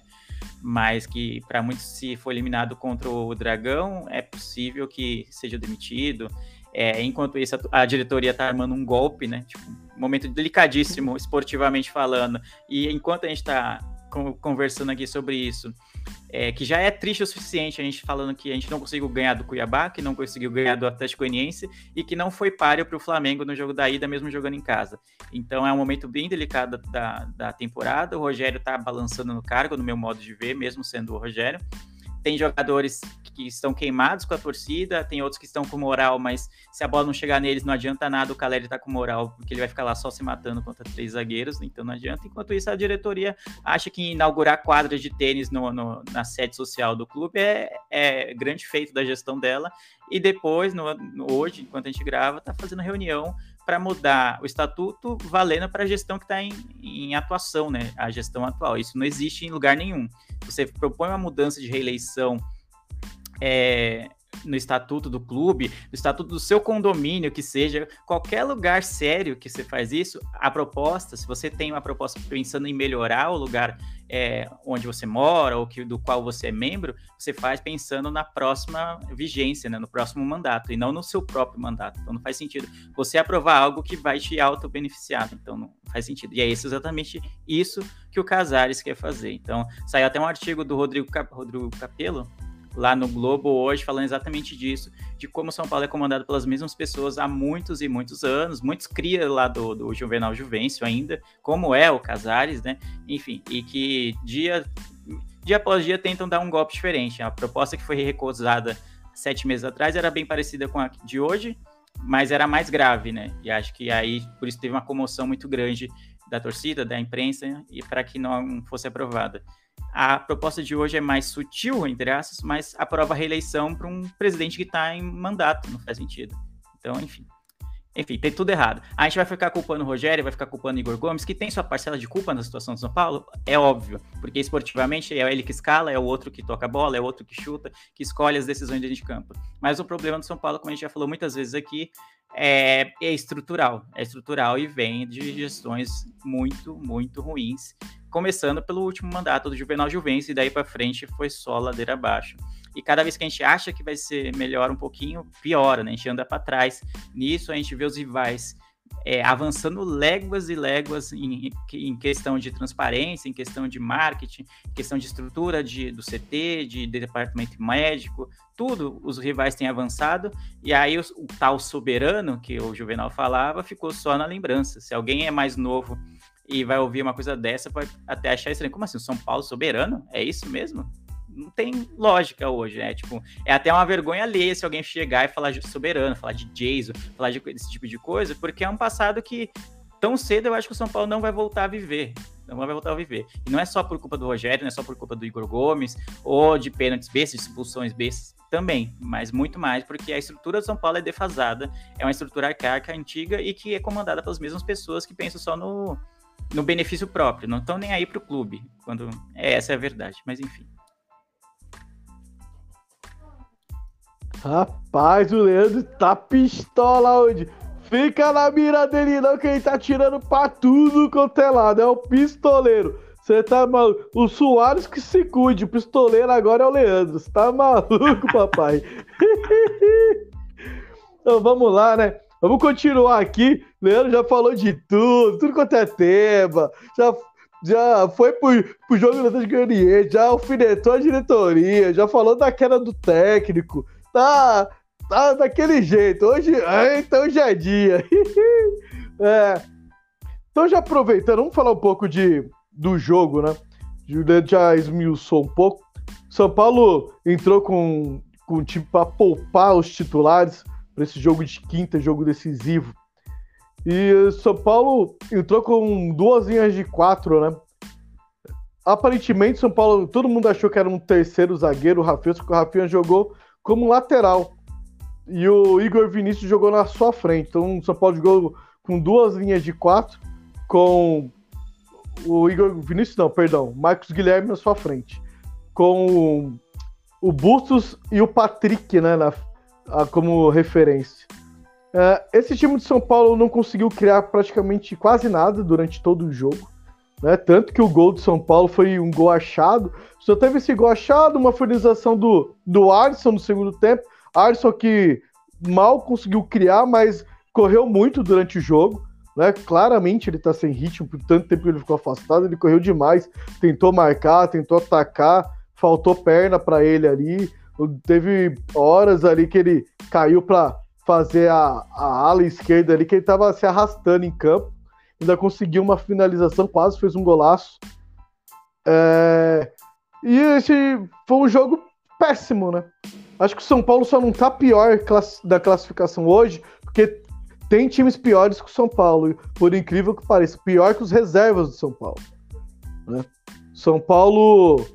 mas que para muitos, se for eliminado contra o Dragão, é possível que seja demitido. É, enquanto isso, a, a diretoria está armando um golpe, né? Tipo, momento delicadíssimo, esportivamente falando. E enquanto a gente está conversando aqui sobre isso, é, que já é triste o suficiente a gente falando que a gente não conseguiu ganhar do Cuiabá, que não conseguiu ganhar do Atlético Goianiense e que não foi páreo para o Flamengo no jogo da ida, mesmo jogando em casa. Então é um momento bem delicado da, da temporada. O Rogério está balançando no cargo, no meu modo de ver, mesmo sendo o Rogério. Tem jogadores que estão queimados com a torcida, tem outros que estão com moral, mas se a bola não chegar neles, não adianta nada o Caleri tá com moral, porque ele vai ficar lá só se matando contra três zagueiros, então não adianta. Enquanto isso, a diretoria acha que inaugurar quadras de tênis no, no, na sede social do clube é, é grande feito da gestão dela, e depois, no, hoje, enquanto a gente grava, tá fazendo reunião para mudar o estatuto valendo para a gestão que está em, em, atuação, né? A gestão atual. Isso não existe em lugar nenhum. Você propõe uma mudança de reeleição é, no estatuto do clube, no estatuto do seu condomínio, que seja, qualquer lugar sério que você faz isso, a proposta, se você tem uma proposta pensando em melhorar o lugar é, onde você mora ou que, do qual você é membro, você faz pensando na próxima vigência, né, no próximo mandato, e não no seu próprio mandato. Então não faz sentido você aprovar algo que vai te auto-beneficiar. Então não faz sentido. E é isso, exatamente isso que o Casares quer fazer. Então saiu até um artigo do Rodrigo, Cap Rodrigo lá no Globo hoje, falando exatamente disso, de como São Paulo é comandado pelas mesmas pessoas há muitos e muitos anos, muitos cria lá do, do Juvenal Juvencio ainda, como é o Casares, né? Enfim, e que dia, dia após dia tentam dar um golpe diferente. A proposta que foi recusada sete meses atrás era bem parecida com a de hoje, mas era mais grave, né? E acho que aí por isso teve uma comoção muito grande da torcida, da imprensa, e para que não fosse aprovada. A proposta de hoje é mais sutil, entre aspas, mas aprova a reeleição para um presidente que está em mandato, não faz sentido. Então, enfim. Enfim, tem tudo errado. A gente vai ficar culpando o Rogério, vai ficar culpando o Igor Gomes, que tem sua parcela de culpa na situação do São Paulo? É óbvio, porque esportivamente é ele que escala, é o outro que toca a bola, é o outro que chuta, que escolhe as decisões dentro de campo. Mas o problema do São Paulo, como a gente já falou muitas vezes aqui, é, é estrutural. É estrutural e vem de gestões muito, muito ruins começando pelo último mandato do Juvenal Juvencio, e daí para frente foi só ladeira abaixo. E cada vez que a gente acha que vai ser melhor um pouquinho, piora, né? A gente anda para trás. Nisso a gente vê os rivais é, avançando léguas e léguas em, em, questão de transparência, em questão de marketing, em questão de estrutura de, do CT, de, de departamento médico, tudo os rivais têm avançado, e aí o, o, tal soberano que o Juvenal falava ficou só na lembrança. Se alguém é mais novo e vai ouvir uma coisa dessa, pode até achar estranho. Como assim? O São Paulo soberano? É isso mesmo? Não tem lógica hoje, né? Tipo, é até uma vergonha ler se alguém chegar e falar de soberano, falar de Jason, falar de, desse tipo de coisa, porque é um passado que tão cedo eu acho que o São Paulo não vai voltar a viver. Não vai voltar a viver. E não é só por culpa do Rogério, não é só por culpa do Igor Gomes, ou de pênaltis bestas, de expulsões bestas, também, mas muito mais porque a estrutura de São Paulo é defasada, é uma estrutura arcaica, antiga e que é comandada pelas mesmas pessoas que pensam só no, no benefício próprio, não estão nem aí para o clube, quando é, essa é a verdade, mas enfim. Rapaz, o Leandro tá pistola hoje. Fica na mira dele não, que ele tá tirando pra tudo quanto é lado. É o pistoleiro. Você tá maluco? O Soares que se cuide. O pistoleiro agora é o Leandro. Você tá maluco, papai? então vamos lá, né? Vamos continuar aqui. Leandro já falou de tudo, tudo quanto é tema. Já, já foi pro, pro jogo do Goianiense, já alfinetou a diretoria, já falou da queda do técnico. Tá, tá daquele jeito. Hoje, então hoje é dia. é. Então já aproveitando, vamos falar um pouco de, do jogo, né? Juliano já esmiuçou um pouco. São Paulo entrou com, com time para poupar os titulares para esse jogo de quinta, jogo decisivo. E São Paulo entrou com duas linhas de quatro, né? Aparentemente, São Paulo, todo mundo achou que era um terceiro zagueiro, o Rafinha, o Rafinha jogou como lateral. E o Igor Vinícius jogou na sua frente. Então, o São Paulo jogou com duas linhas de quatro, com o Igor Vinícius, não, perdão, Marcos Guilherme na sua frente. Com o Bustos e o Patrick, né, na, como referência. Uh, esse time de São Paulo não conseguiu criar praticamente quase nada durante todo o jogo. Né? Tanto que o gol de São Paulo foi um gol achado. Só teve esse gol achado, uma finalização do, do Alisson no segundo tempo. Alisson que mal conseguiu criar, mas correu muito durante o jogo. Né? Claramente ele tá sem ritmo, por tanto tempo que ele ficou afastado, ele correu demais, tentou marcar, tentou atacar, faltou perna para ele ali. Teve horas ali que ele caiu para fazer a, a ala esquerda ali, que ele tava se arrastando em campo. Ainda conseguiu uma finalização, quase fez um golaço. É... E esse foi um jogo péssimo, né? Acho que o São Paulo só não tá pior da classificação hoje, porque tem times piores que o São Paulo, por incrível que pareça, pior que os reservas do São Paulo. Né? São Paulo,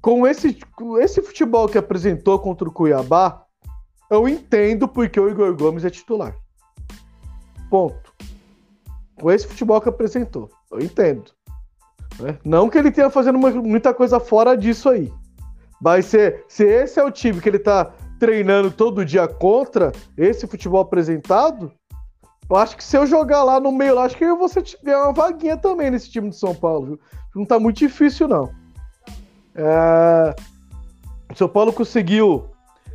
com esse, com esse futebol que apresentou contra o Cuiabá, eu entendo porque o Igor Gomes é titular. Ponto. Com esse futebol que apresentou, eu entendo. Né? Não que ele tenha fazendo muita coisa fora disso aí. Mas se, se esse é o time que ele tá treinando todo dia contra esse futebol apresentado, eu acho que se eu jogar lá no meio, acho que eu vou ter uma vaguinha também nesse time de São Paulo. Viu? Não tá muito difícil, não. É... O São Paulo conseguiu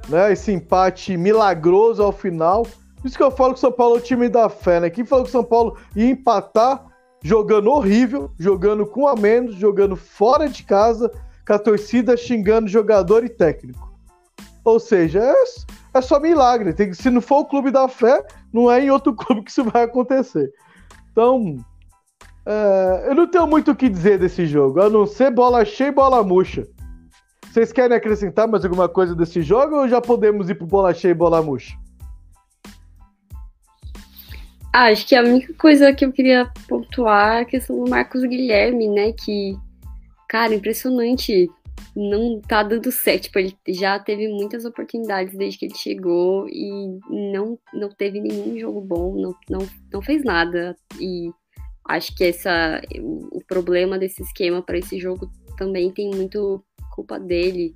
né, esse empate milagroso ao final. Por isso que eu falo que o São Paulo é o time da fé, né? Quem falou que o São Paulo ia empatar jogando horrível, jogando com a menos, jogando fora de casa, com a torcida xingando jogador e técnico. Ou seja, é, é só milagre. Tem, se não for o clube da fé, não é em outro clube que isso vai acontecer. Então, é, eu não tenho muito o que dizer desse jogo, a não ser bola cheia e bola murcha. Vocês querem acrescentar mais alguma coisa desse jogo ou já podemos ir pro bola cheia e bola murcha? Ah, acho que a única coisa que eu queria pontuar é a questão do Marcos Guilherme, né? Que, cara, impressionante. Não tá dando certo. Tipo, ele já teve muitas oportunidades desde que ele chegou e não, não teve nenhum jogo bom, não, não, não fez nada. E acho que essa, o problema desse esquema para esse jogo também tem muito culpa dele.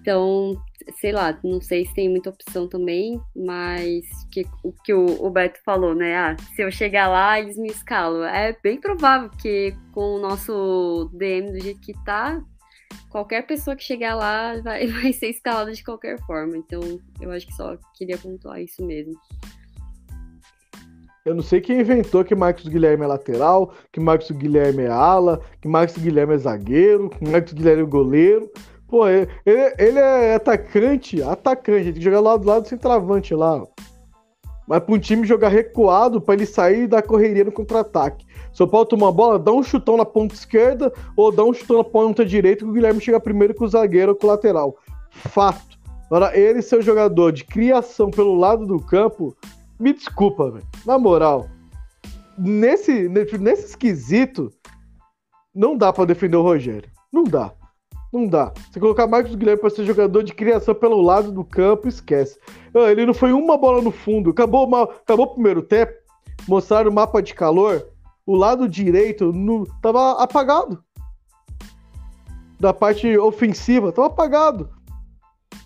Então, sei lá, não sei se tem muita opção também, mas que, o que o, o Beto falou, né? Ah, se eu chegar lá, eles me escalam. É bem provável, porque com o nosso DM do jeito que tá, qualquer pessoa que chegar lá vai, vai ser escalada de qualquer forma. Então, eu acho que só queria pontuar isso mesmo. Eu não sei quem inventou que Marcos Guilherme é lateral, que Marcos Guilherme é ala, que Marcos Guilherme é zagueiro, que Marcos Guilherme é goleiro. Pô, ele, ele é atacante, atacante, tem que jogar lá do lado do centroavante lá. Mas para um time jogar recuado, para ele sair da correria no contra-ataque. São Paulo toma uma bola, dá um chutão na ponta esquerda ou dá um chutão na ponta direita que o Guilherme chega primeiro com o zagueiro ou com o lateral. Fato. Agora, ele ser jogador de criação pelo lado do campo, me desculpa, velho. Na moral, nesse, nesse esquisito, não dá para defender o Rogério. Não dá. Não dá. Você colocar Marcos Guilherme para ser jogador de criação pelo lado do campo, esquece. Ah, ele não foi uma bola no fundo. Acabou, acabou o primeiro tempo. Mostraram o mapa de calor. O lado direito no, tava apagado. Da parte ofensiva, tava apagado.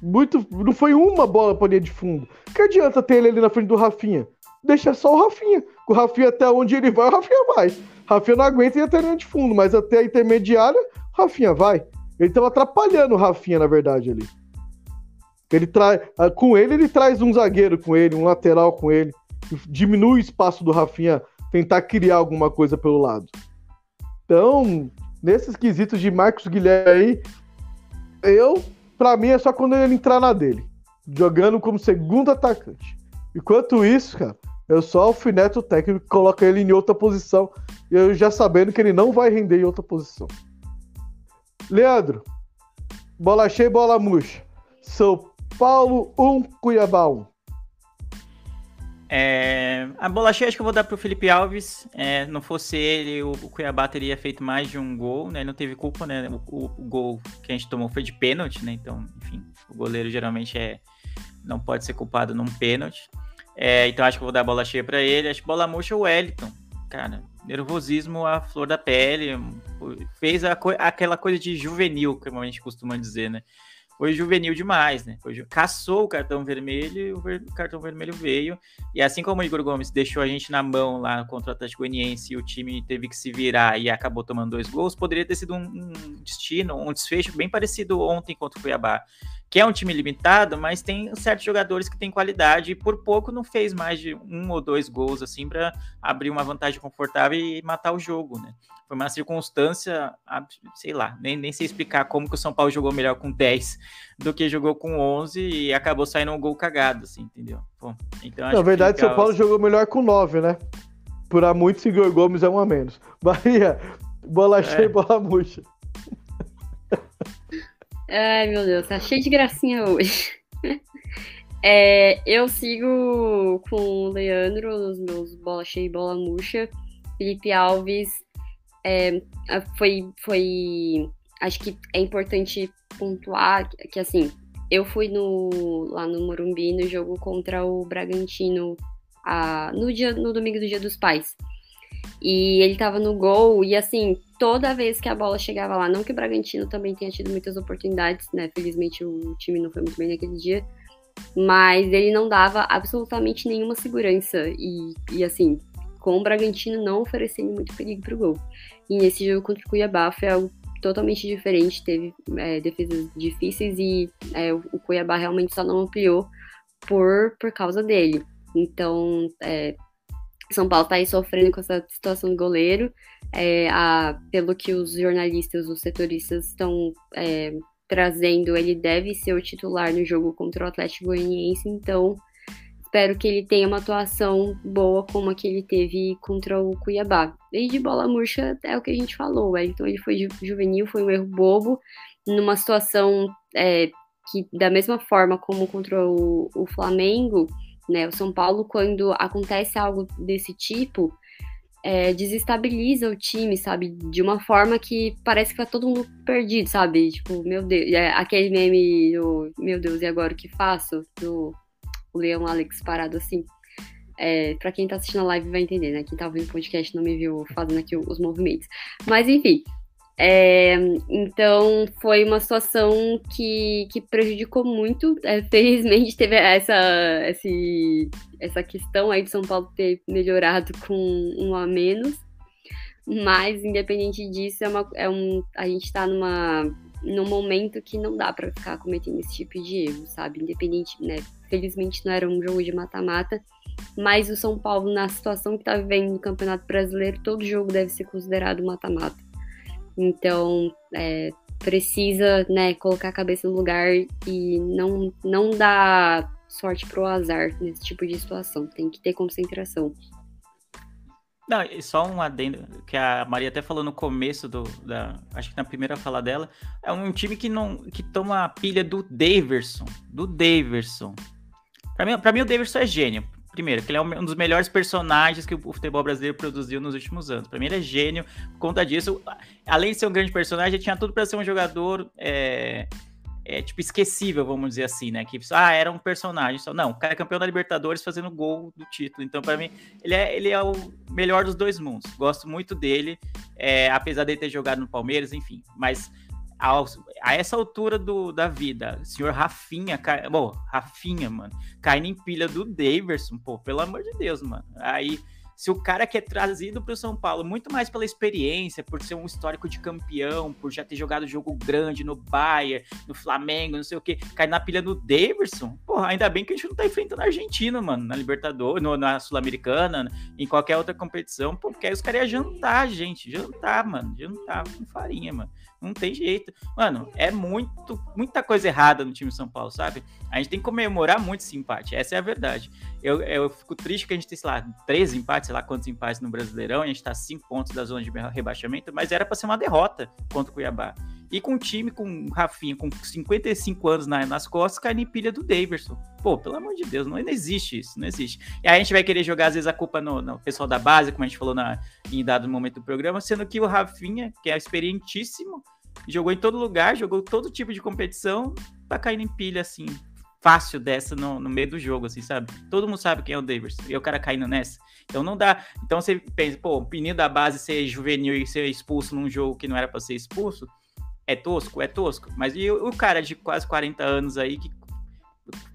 Muito, não foi uma bola para linha de fundo. Que adianta ter ele ali na frente do Rafinha? Deixa só o Rafinha. O Rafinha até onde ele vai, o Rafinha vai. Rafinha não aguenta ir até a linha de fundo, mas até a intermediária, o Rafinha vai. Ele estava atrapalhando o Rafinha, na verdade, ali. Ele traz, ah, com ele, ele traz um zagueiro com ele, um lateral com ele. Diminui o espaço do Rafinha tentar criar alguma coisa pelo lado. Então, nesses quesitos de Marcos Guilherme aí, eu, para mim, é só quando ele entrar na dele. Jogando como segundo atacante. Enquanto isso, cara, eu só alfineto o técnico coloca ele em outra posição. Eu já sabendo que ele não vai render em outra posição. Leandro, bola cheia, bola murcha. São Paulo 1, Cuiabá 1. É, a cheia acho que eu vou dar para o Felipe Alves. É, não fosse ele, o, o, Cuiabá teria feito mais de um gol, né? Ele não teve culpa, né? O, o, o, gol que a gente tomou foi de pênalti, né? Então, enfim, o goleiro geralmente é não pode ser culpado num pênalti. É, então acho que eu vou dar a bola cheia para ele. Acho que bola murcha o Wellington. Cara, nervosismo à flor da pele, fez a, aquela coisa de juvenil, como a gente costuma dizer, né? Foi juvenil demais, né? Foi, caçou o cartão vermelho o, ver, o, cartão vermelho veio. E assim como o Igor Gomes deixou a gente na mão lá contra o Atlético Goianiense e o time teve que se virar e acabou tomando dois gols, poderia ter sido um destino, um desfecho bem parecido ontem contra o Cuiabá. Que é um time limitado, mas tem certos jogadores que têm qualidade e por pouco não fez mais de um ou dois gols assim para abrir uma vantagem confortável e matar o jogo, né? Foi uma circunstância, sei lá, nem, nem sei explicar como que o São Paulo jogou melhor com 10 do que jogou com 11 e acabou saindo um gol cagado, assim, entendeu? Bom, então, Na verdade, São Paulo jogou melhor com 9, né? Por a muito, Senhor Gomes é um a menos. Bahia, bola é. cheia e bola murcha. Ai, meu Deus, tá cheio de gracinha hoje. É, eu sigo com o Leandro nos meus bola cheia e bola murcha. Felipe Alves é, foi, foi. Acho que é importante pontuar que, que, assim, eu fui no, lá no Morumbi no jogo contra o Bragantino a, no, dia, no domingo do Dia dos Pais. E ele tava no gol, e assim, toda vez que a bola chegava lá, não que o Bragantino também tenha tido muitas oportunidades, né? Felizmente o time não foi muito bem naquele dia, mas ele não dava absolutamente nenhuma segurança. E, e assim, com o Bragantino não oferecendo muito perigo pro gol. E nesse jogo contra o Cuiabá foi algo totalmente diferente, teve é, defesas difíceis e é, o, Cuiabá realmente só não ampliou por, por causa dele. Então, é, São Paulo está aí sofrendo com essa situação do goleiro. É, a, pelo que os jornalistas, os setoristas estão é, trazendo, ele deve ser o titular no jogo contra o Atlético Goianiense, então espero que ele tenha uma atuação boa como a que ele teve contra o Cuiabá. E de bola murcha é o que a gente falou, então ele foi ju juvenil, foi um erro bobo, numa situação é, que da mesma forma como contra o, o Flamengo, né? O São Paulo, quando acontece algo desse tipo, é, desestabiliza o time, sabe? De uma forma que parece que tá todo mundo perdido, sabe? Tipo, meu Deus, é aquele meme do meu Deus, e agora o que faço? Do Leão Alex parado assim. É, pra quem tá assistindo a live vai entender, né? Quem tá ouvindo o podcast não me viu fazendo aqui os movimentos. Mas enfim, é, então foi uma situação que, que prejudicou muito. É, felizmente teve essa, esse, essa questão aí de São Paulo ter melhorado com um a menos. Mas independente disso, é uma, é um, a gente está numa num momento que não dá para ficar cometendo esse tipo de erro, sabe? Independente, né? Felizmente não era um jogo de mata-mata, mas o São Paulo, na situação que está vivendo no Campeonato Brasileiro, todo jogo deve ser considerado mata-mata. Então, é, precisa né, colocar a cabeça no lugar e não, não dar sorte pro azar nesse tipo de situação. Tem que ter concentração. Não, e só um adendo que a Maria até falou no começo do, da, acho que na primeira fala dela, é um time que não que toma a pilha do Daverson, do Daverson. Para mim, para mim o Daverson é gênio. Primeiro, que ele é um dos melhores personagens que o futebol brasileiro produziu nos últimos anos. Pra mim, ele é gênio por conta disso. Além de ser um grande personagem, ele tinha tudo para ser um jogador. É, é, tipo, esquecível, vamos dizer assim, né? Que, ah, era um personagem. Só. Não, o cara é campeão da Libertadores fazendo gol do título. Então, para mim, ele é, ele é o melhor dos dois mundos. Gosto muito dele, é, apesar de ter jogado no Palmeiras, enfim. Mas a, a essa altura do, da vida, senhor Rafinha, cai, bom, Rafinha, mano, caindo em pilha do Daverson, pô, pelo amor de Deus, mano. Aí se o cara que é trazido para o São Paulo muito mais pela experiência, por ser um histórico de campeão, por já ter jogado jogo grande no Bayern, no Flamengo, não sei o que, cai na pilha do Davidson, porra, ainda bem que a gente não tá enfrentando a Argentina, mano, na Libertadores, no, na Sul-Americana, em qualquer outra competição, pô, porque aí os caras iam jantar, gente, jantar, mano, jantar com farinha, mano. Não tem jeito. Mano, é muito, muita coisa errada no time de São Paulo, sabe? A gente tem que comemorar muito esse empate. Essa é a verdade. Eu, eu fico triste que a gente tem, sei lá, 13 empates, sei lá quantos empates no Brasileirão, a gente tá 5 pontos da zona de rebaixamento, mas era para ser uma derrota contra o Cuiabá. E com um time com Rafinha com 55 anos na, nas costas, caindo em pilha do Daverson. Pô, pelo amor de Deus, não, não, existe isso, não existe. E aí a gente vai querer jogar, às vezes, a culpa no, no pessoal da base, como a gente falou na, em dado momento do programa, sendo que o Rafinha, que é experientíssimo, jogou em todo lugar, jogou todo tipo de competição, tá caindo em pilha assim, fácil dessa no, no meio do jogo, assim, sabe? Todo mundo sabe quem é o Davis, e o cara caindo nessa. Então não dá. Então você pensa, pô, o pneu da base ser juvenil e ser expulso num jogo que não era para ser expulso, é tosco, é tosco. Mas e o, cara de quase 40 anos aí que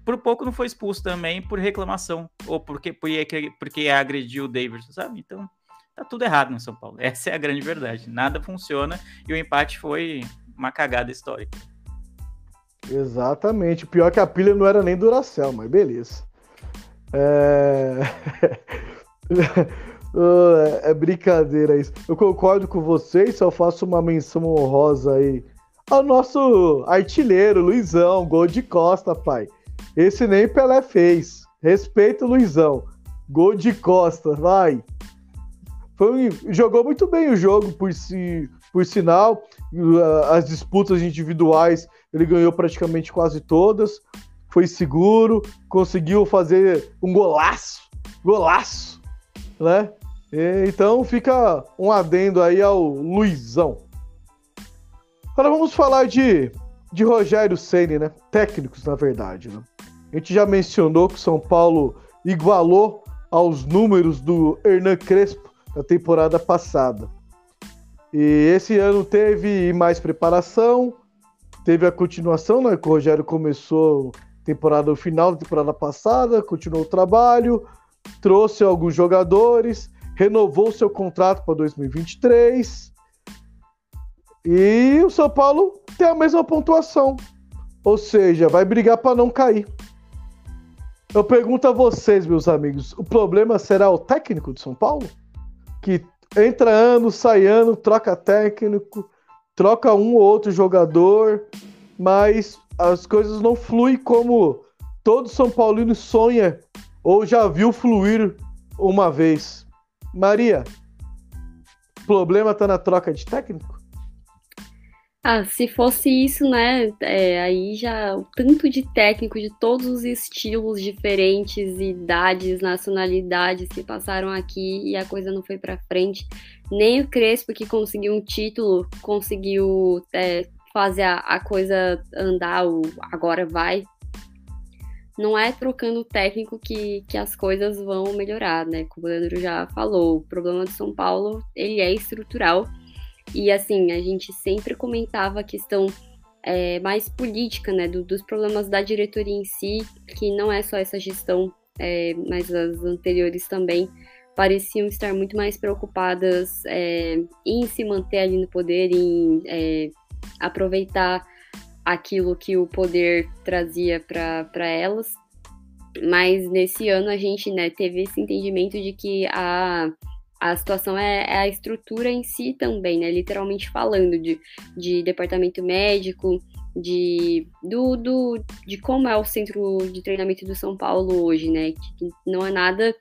por pouco não foi expulso também por reclamação, ou porque, porque, porque agrediu o Davis, sabe? Então tá tudo errado no São Paulo. Essa é a grande verdade. Nada funciona e o empate foi uma cagada histórica. Exatamente. Pior que a pilha não era nem Duracell, mas beleza. É... é brincadeira isso. Eu concordo com vocês, só faço uma menção honrosa aí ao nosso artilheiro, Luizão, gol de costa, pai. Esse nem Pelé fez. Respeito, Luizão. Gol de costa, vai. Foi, jogou muito bem o jogo, por, si, por sinal. As disputas individuais ele ganhou praticamente quase todas. Foi seguro, conseguiu fazer um golaço, golaço, né? Então fica um adendo aí ao Luizão. Agora vamos falar de, de Rogério Ceni, né? Técnicos, na verdade. Né? A gente já mencionou que o São Paulo igualou aos números do Hernan Crespo da temporada passada. E esse ano teve mais preparação, teve a continuação, né? Que o Rogério começou temporada final da temporada passada, continuou o trabalho, trouxe alguns jogadores, renovou seu contrato para 2023 e o São Paulo tem a mesma pontuação. Ou seja, vai brigar para não cair. Eu pergunto a vocês, meus amigos, o problema será o técnico de São Paulo? Que entra ano, sai ano, troca técnico, troca um ou outro jogador, mas as coisas não fluem como todo São Paulino sonha ou já viu fluir uma vez. Maria, problema está na troca de técnico? Ah, se fosse isso, né? É, aí já o tanto de técnico de todos os estilos diferentes, idades, nacionalidades que passaram aqui e a coisa não foi para frente. Nem o Crespo, que conseguiu um título, conseguiu é, fazer a, a, coisa andar, o agora vai. Não é trocando técnico que, que as coisas vão melhorar, né? Como o Leandro já falou, o problema de São Paulo ele é estrutural e assim, a gente sempre comentava a questão é, mais política, né, do, dos problemas da diretoria em si, que não é só essa gestão, é, mas as anteriores também pareciam estar muito mais preocupadas é, em se manter ali no poder, em é, aproveitar aquilo que o poder trazia para elas. Mas nesse ano a gente né, teve esse entendimento de que a a situação é, é, a estrutura em si também, né? Literalmente falando de, de departamento médico, de, do, do, de como é o centro de treinamento do São Paulo hoje, né? Que não é nada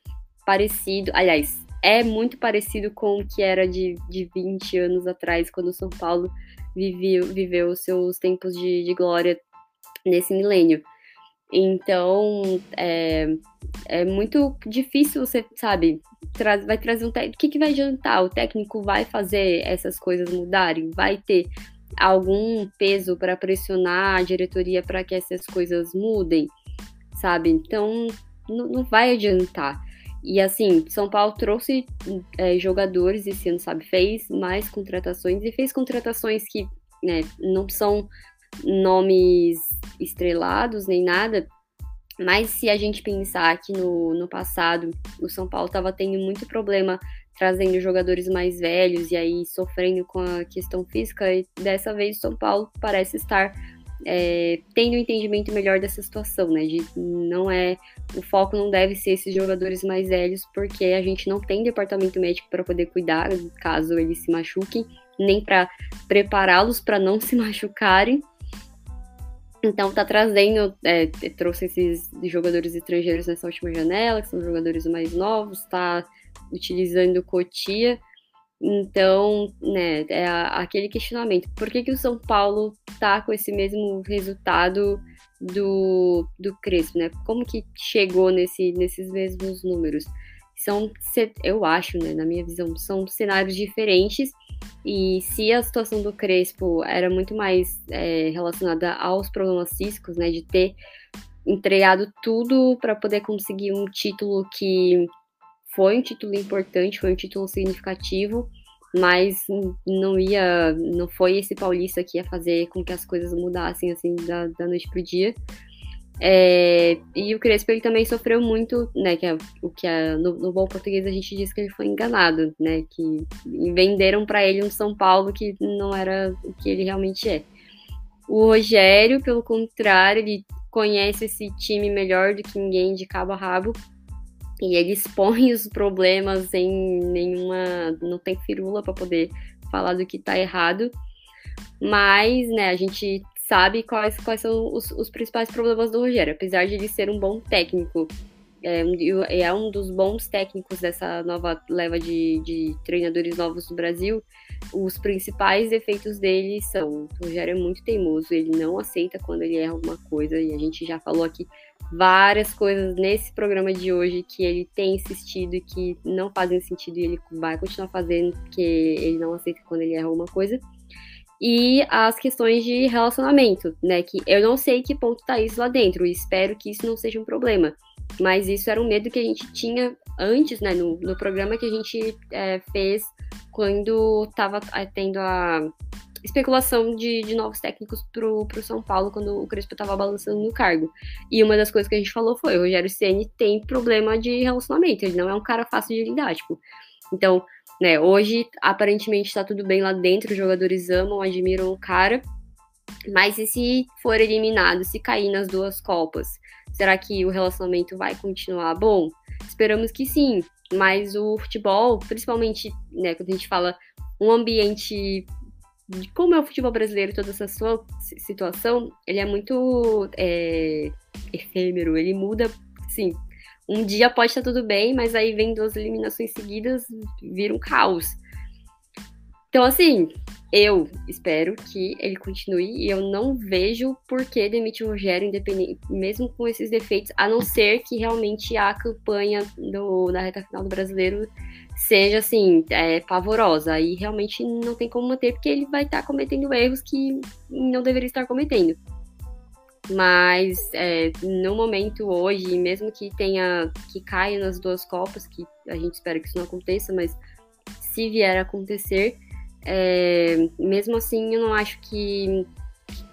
parecido. Aliás, é muito parecido com o que era de, de 20 anos atrás, quando o São Paulo viveu, viveu os seus tempos de, de glória nesse milênio. Então, é, é muito difícil você, sabe, traz, vai trazer um técnico. O que, que vai adiantar? O técnico vai fazer essas coisas mudarem? Vai ter algum peso para pressionar a diretoria para que essas coisas mudem, sabe? Então, não, não vai adiantar. E assim, São Paulo trouxe é, jogadores esse ano, sabe? Fez mais contratações e fez contratações que né, não são nomes estrelados nem nada, mas se a gente pensar que no, no passado o São Paulo estava tendo muito problema trazendo jogadores mais velhos e aí sofrendo com a questão física, e dessa vez o São Paulo parece estar é, tendo um entendimento melhor dessa situação, né? De não é o foco não deve ser esses jogadores mais velhos, porque a gente não tem departamento médico para poder cuidar caso eles se machuquem, nem para prepará-los para não se machucarem. Então tá trazendo, é, trouxe esses jogadores estrangeiros nessa última janela, que são jogadores mais novos, tá utilizando Cotia. Então, né, é aquele questionamento. Por que, que o São Paulo tá com esse mesmo resultado do, do Crespo, né? Como que chegou nesse, nesses mesmos números? São, eu acho, né, na minha visão, são cenários diferentes e se a situação do Crespo era muito mais é, relacionada aos problemas físicos, né, de ter entregado tudo para poder conseguir um título que foi um título importante, foi um título significativo, mas não ia, não foi esse paulista que ia fazer com que as coisas mudassem assim da, da noite pro dia. É, e o Crespo ele também sofreu muito, né? Que é, o que é, no, no, bom português a gente diz que ele foi enganado, né? Que venderam para ele um São Paulo que não era o que ele realmente é. O Rogério, pelo contrário, ele conhece esse time melhor do que ninguém de cabo a rabo. E ele expõe os problemas sem nenhuma. não tem firula para poder falar do que tá errado. Mas, né, a gente sabe quais, quais são os, os principais problemas do Rogério. Apesar de ele ser um bom técnico, é, é um dos bons técnicos dessa nova leva de, de treinadores novos do Brasil. Os principais defeitos dele são: o Rogério é muito teimoso, ele não aceita quando ele erra alguma coisa, e a gente já falou aqui várias coisas nesse programa de hoje que ele tem insistido e que não fazem sentido e ele vai continuar fazendo, porque ele não aceita quando ele erra alguma coisa. E as questões de relacionamento, né? Que eu não sei que ponto tá isso lá dentro, e espero que isso não seja um problema. Mas isso era um medo que a gente tinha antes, né, no, no programa que a gente é, fez quando estava é, tendo a especulação de, de novos técnicos pro, pro São Paulo quando o Crespo estava balançando no cargo. E uma das coisas que a gente falou foi, o Rogério Ceni tem problema de relacionamento, ele não é um cara fácil de lidar, tipo. Então, né, hoje aparentemente está tudo bem lá dentro, os jogadores amam, admiram o cara. Mas e se for eliminado, se cair nas duas copas, será que o relacionamento vai continuar bom? Esperamos que sim, mas o futebol, principalmente, né, quando a gente fala um ambiente de como é o futebol brasileiro, toda essa sua situação, ele é muito é, efêmero, ele muda, sim. Um dia pode estar tudo bem, mas aí vem duas eliminações seguidas, vira um caos. Então, assim, eu espero que ele continue e eu não vejo por que demitir o Rogério, independente, mesmo com esses defeitos, a não ser que realmente a campanha do, da reta final do brasileiro seja assim, é, pavorosa. Aí realmente não tem como manter, porque ele vai estar tá cometendo erros que não deveria estar cometendo. Mas é, no momento hoje, mesmo que tenha que caia nas duas copas, que a gente espera que isso não aconteça, mas se vier a acontecer, é, mesmo assim, eu não acho que,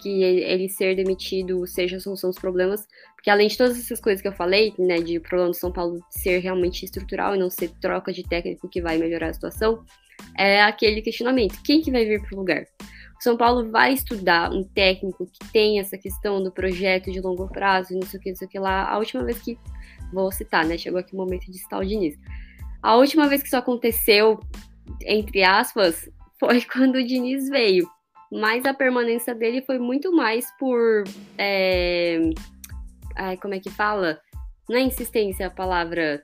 que ele ser demitido seja a solução dos problemas, porque além de todas essas coisas que eu falei, né, de o problema do São Paulo ser realmente estrutural e não ser troca de técnico que vai melhorar a situação, é aquele questionamento: quem que vai vir para o lugar? O São Paulo vai estudar um técnico que tem essa questão do projeto de longo prazo não sei o que, não sei o que lá. A última vez que, vou citar, né, chegou aqui o momento de citar o Diniz. A última vez que isso aconteceu, entre aspas, foi quando o Diniz veio. Mas a permanência dele foi muito mais por. É... Ai, como é que fala? Não é insistência a palavra.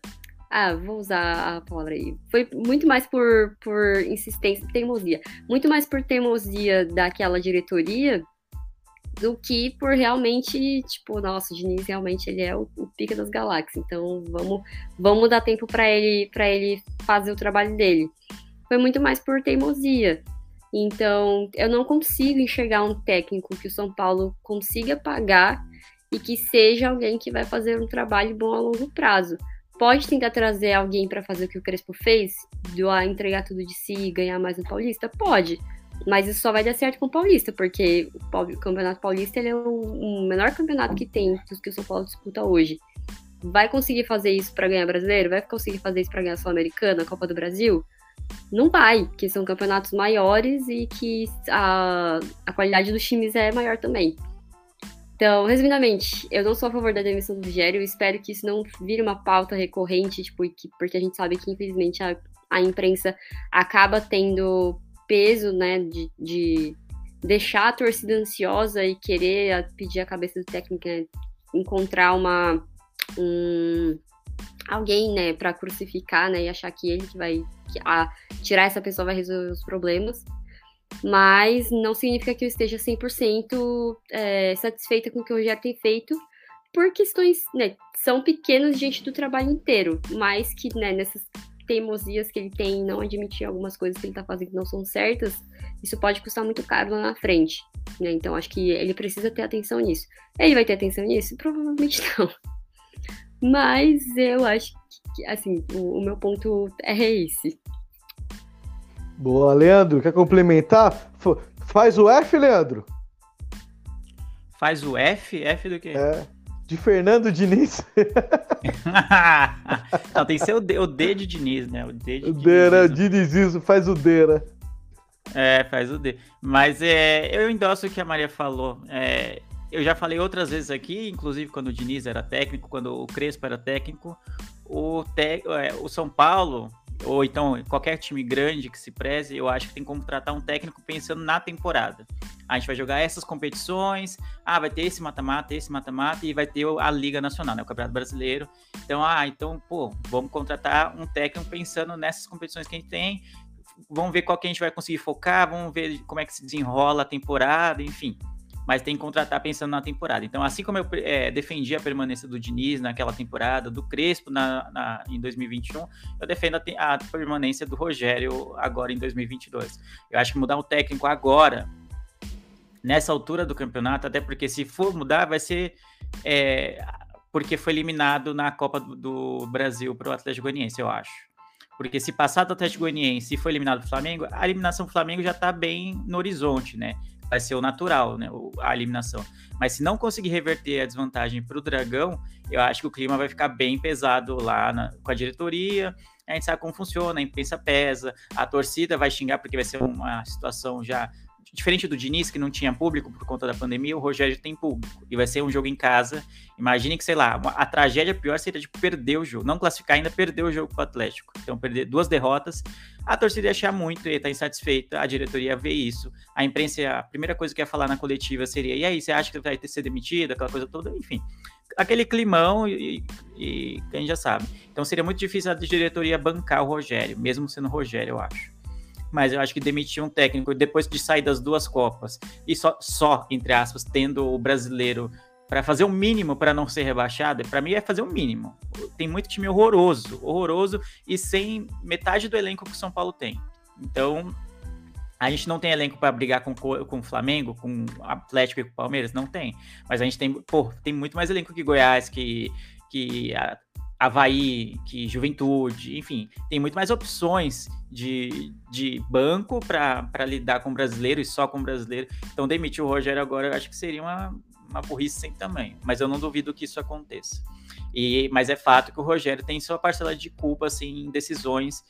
Ah, vou usar a palavra aí. Foi muito mais por, por insistência, teimosia. Muito mais por teimosia daquela diretoria do que por realmente, tipo, nossa, o Diniz realmente ele é o, o pica das galáxias. Então vamos, vamos dar tempo para ele, para ele fazer o trabalho dele foi muito mais por teimosia. Então, eu não consigo enxergar um técnico que o São Paulo consiga pagar e que seja alguém que vai fazer um trabalho bom a longo prazo. Pode tentar trazer alguém para fazer o que o Crespo fez, doar, entregar tudo de si e ganhar mais no Paulista? Pode. Mas isso só vai dar certo com o Paulista, porque o Campeonato Paulista é o menor campeonato que tem dos que o São Paulo disputa hoje. Vai conseguir fazer isso para ganhar brasileiro? Vai conseguir fazer isso para ganhar Sul-Americana, Copa do Brasil? não vai, porque são campeonatos maiores e que a, a qualidade dos times é maior também. Então, resumidamente, eu não sou a favor da demissão do Rogério, espero que isso não vire uma pauta recorrente, tipo, que, porque a gente sabe que, infelizmente, a, a imprensa acaba tendo peso, né, de, de deixar a torcida ansiosa e querer pedir a cabeça do técnico, né, encontrar uma, um, alguém, né, para crucificar, né, e achar que ele que vai que a, tirar essa pessoa vai resolver os problemas. Mas não significa que eu esteja 100% é, satisfeita com o que o Rogério tem feito, por questões, né, são pequenas diante do trabalho inteiro, mas que, né, nessas teimosias que ele tem em não admitir algumas coisas que ele tá fazendo que não são certas, isso pode custar muito caro lá na frente, né? Então acho que ele precisa ter atenção nisso. Ele vai ter atenção nisso? Provavelmente não. Mas eu acho que, assim, o, o meu ponto é esse. Boa, Leandro. Quer complementar? F faz o F, Leandro? Faz o F? F do quê? É. De Fernando Diniz. Não, tem que ser o D, o D de Diniz, né? O D de o Diniz. Deira, Dinizismo, faz o Deira. É, faz o D. Mas é, eu endosso o que a Maria falou. É, eu já falei outras vezes aqui, inclusive quando o Diniz era técnico, quando o Crespo era técnico, o, te, é, o São Paulo, ou então qualquer time grande que se preze, eu acho que tem que contratar um técnico pensando na temporada. A gente vai jogar essas competições, ah, vai ter esse mata-mata, esse mata-mata, e vai ter a Liga Nacional, né, o Campeonato Brasileiro. Então, ah, então, pô, vamos contratar um técnico pensando nessas competições que a gente tem, vamos ver qual que a gente vai conseguir focar, vamos ver como é que se desenrola a temporada, enfim mas tem que contratar pensando na temporada. Então, assim como eu é, defendi a permanência do Diniz naquela temporada, do Crespo na, na em 2021, eu defendo a, a, permanência do Rogério agora em 2022. Eu acho que mudar o técnico agora, nessa altura do campeonato, até porque se for mudar, vai ser é, porque foi eliminado na Copa do, do Brasil para o Atlético Goianiense, eu acho. Porque se passar do Atlético Goianiense e for eliminado do Flamengo, a eliminação do Flamengo já está bem no horizonte, né? Vai ser o natural, né? A eliminação. Mas se não conseguir reverter a desvantagem para o Dragão, eu acho que o clima vai ficar bem pesado lá na, com a diretoria. A gente sabe como funciona, a imprensa pesa, a torcida vai xingar porque vai ser uma situação já diferente do Diniz, que não tinha público por conta da pandemia, o Rogério tem público. E vai ser um jogo em casa. Imagine que, sei lá, a tragédia pior seria de perder o jogo. Não classificar ainda, perder o jogo para o Atlético. Então, perder duas derrotas. A torcida ia achar muito, ia estar insatisfeita, a diretoria ia ver isso. A imprensa, a primeira coisa que ia falar na coletiva seria: e aí, você acha que vai ter que ser demitido? Aquela coisa toda, enfim. Aquele climão e, e, gente já sabe. Então seria muito difícil a diretoria bancar o Rogério, mesmo sendo o Rogério, eu acho mas eu acho que demitir um técnico depois de sair das duas Copas e só, só entre aspas, tendo o brasileiro para fazer o mínimo para não ser rebaixado, para mim é fazer o mínimo. Tem muito time horroroso, horroroso e sem metade do elenco que o São Paulo tem. Então, a gente não tem elenco para brigar com, com o Flamengo, com o Atlético e com o Palmeiras? Não tem. Mas a gente tem, pô, tem muito mais elenco que Goiás, que, que a, Havaí, que Juventude, enfim, tem muito mais opções de, de banco para lidar com brasileiro e só com brasileiro. Então, demitir o Rogério agora eu acho que seria uma, uma burrice sem tamanho, mas eu não duvido que isso aconteça. E, mas é fato que o Rogério tem sua parcela de culpa assim, em decisões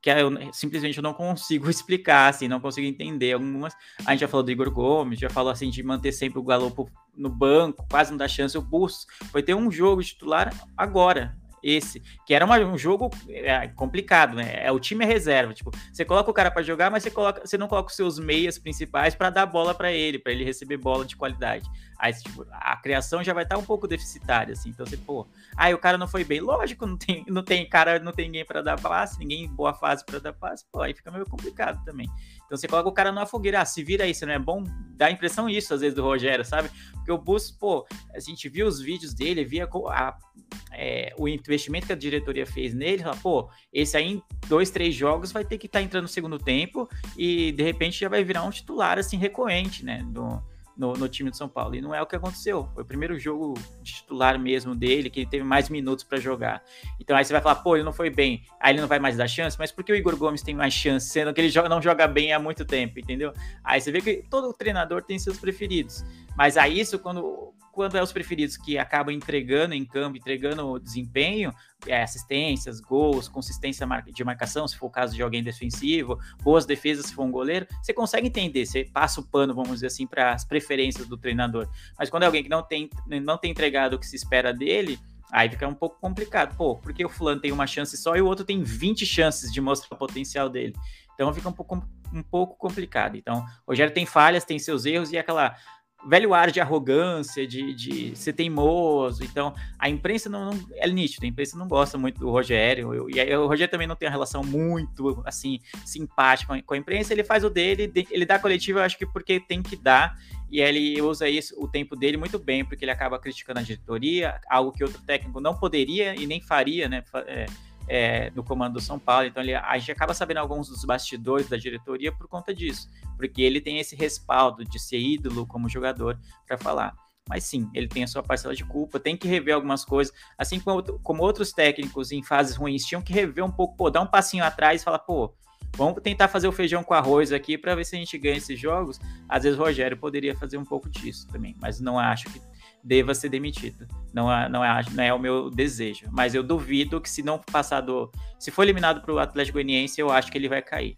que eu simplesmente não consigo explicar, assim, não consigo entender algumas. A gente já falou do Igor Gomes, já falou assim de manter sempre o Galo no banco, quase não dá chance. O Bus foi ter um jogo titular agora, esse, que era uma, um jogo é, complicado, né? É o time reserva, tipo, você coloca o cara para jogar, mas você coloca, você não coloca os seus meias principais para dar bola para ele, para ele receber bola de qualidade. Aí, tipo, a criação já vai estar tá um pouco deficitária, assim. Então, você, pô, aí o cara não foi bem. Lógico, não tem, não tem cara, não tem ninguém para dar passe, ninguém boa fase para dar passe, pô, aí fica meio complicado também. Então, você coloca o cara numa fogueira, ah, se vira aí, você não é bom? Dá a impressão isso, às vezes, do Rogério, sabe? Porque o Bus, pô, a gente viu os vídeos dele, via a, é, o investimento que a diretoria fez nele, fala, pô, esse aí em dois, três jogos vai ter que estar tá entrando no segundo tempo e, de repente, já vai virar um titular, assim, recorrente, né? Do, no, no, time de São Paulo. E não é o que aconteceu. Foi o primeiro jogo de titular mesmo dele, que ele teve mais minutos para jogar. Então aí você vai falar, pô, ele não foi bem, aí ele não vai mais dar chance, mas por que o Igor Gomes tem mais chance, sendo que ele joga, não joga bem há muito tempo, entendeu? Aí você vê que todo treinador tem seus preferidos. Mas aí isso, quando quando é os preferidos que acabam entregando em campo, entregando desempenho, é, assistências, gols, consistência de marcação, se for o caso de alguém defensivo, boas defesas se for um goleiro, você consegue entender, você passa o pano, vamos dizer assim, para as preferências do treinador. Mas quando é alguém que não tem, não tem entregado o que se espera dele, Aí fica um pouco complicado. Pô, porque o fulano tem uma chance só e o outro tem 20 chances de mostrar o potencial dele. Então fica um pouco, um pouco complicado. Então, o Rogério tem falhas, tem seus erros e aquela velho ar de arrogância, de, de ser teimoso. Então, a imprensa não, não, é nítido, a imprensa não gosta muito do Rogério. Eu, e o Rogério também não tem uma relação muito assim simpática com a imprensa. Ele faz o dele, ele dá coletiva, eu acho que porque tem que dar. E ele usa isso o tempo dele muito bem, porque ele acaba criticando a diretoria, algo que outro técnico não poderia e nem faria, né? É, é, no comando do São Paulo. Então ele, a gente acaba sabendo alguns dos bastidores da diretoria por conta disso, porque ele tem esse respaldo de ser ídolo como jogador para falar. Mas sim, ele tem a sua parcela de culpa, tem que rever algumas coisas, assim como, como outros técnicos em fases ruins tinham que rever um pouco, pô, dar um passinho atrás e falar, pô, vamos tentar fazer o feijão com arroz aqui para ver se a gente ganha esses jogos. Às vezes o Rogério poderia fazer um pouco disso também, mas não acho que deva ser demitido. Não é, não é, não é o meu desejo. Mas eu duvido que se não passar do. Se for eliminado para o Atlético Goianiense, eu acho que ele vai cair.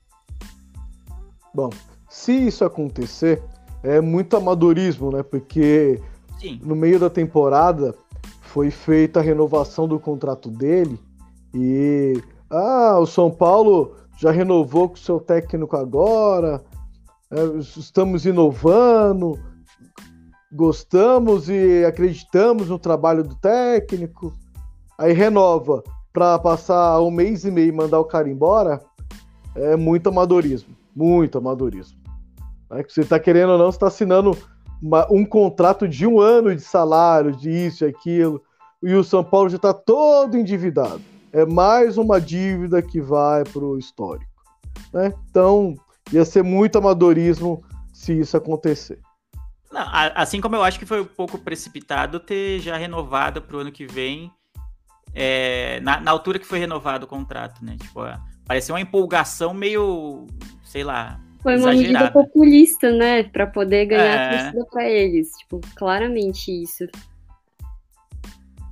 Bom, se isso acontecer, é muito amadorismo, né? Porque Sim. no meio da temporada foi feita a renovação do contrato dele e ah, o São Paulo já renovou com o seu técnico agora, é, estamos inovando, gostamos e acreditamos no trabalho do técnico. Aí renova para passar um mês e meio e mandar o cara embora, é muito amadorismo, muito amadorismo. É você está querendo ou não, está assinando uma, um contrato de um ano de salário, de isso e aquilo, e o São Paulo já está todo endividado. É mais uma dívida que vai para o histórico. Né? Então, ia ser muito amadorismo se isso acontecer. Não, assim como eu acho que foi um pouco precipitado ter já renovado para o ano que vem, é, na, na, altura que foi renovado o contrato, né? Tipo, pareceu uma empolgação meio, sei lá. Foi uma exagerada. medida populista, né? Para poder ganhar é... a torcida para eles. Tipo, claramente isso.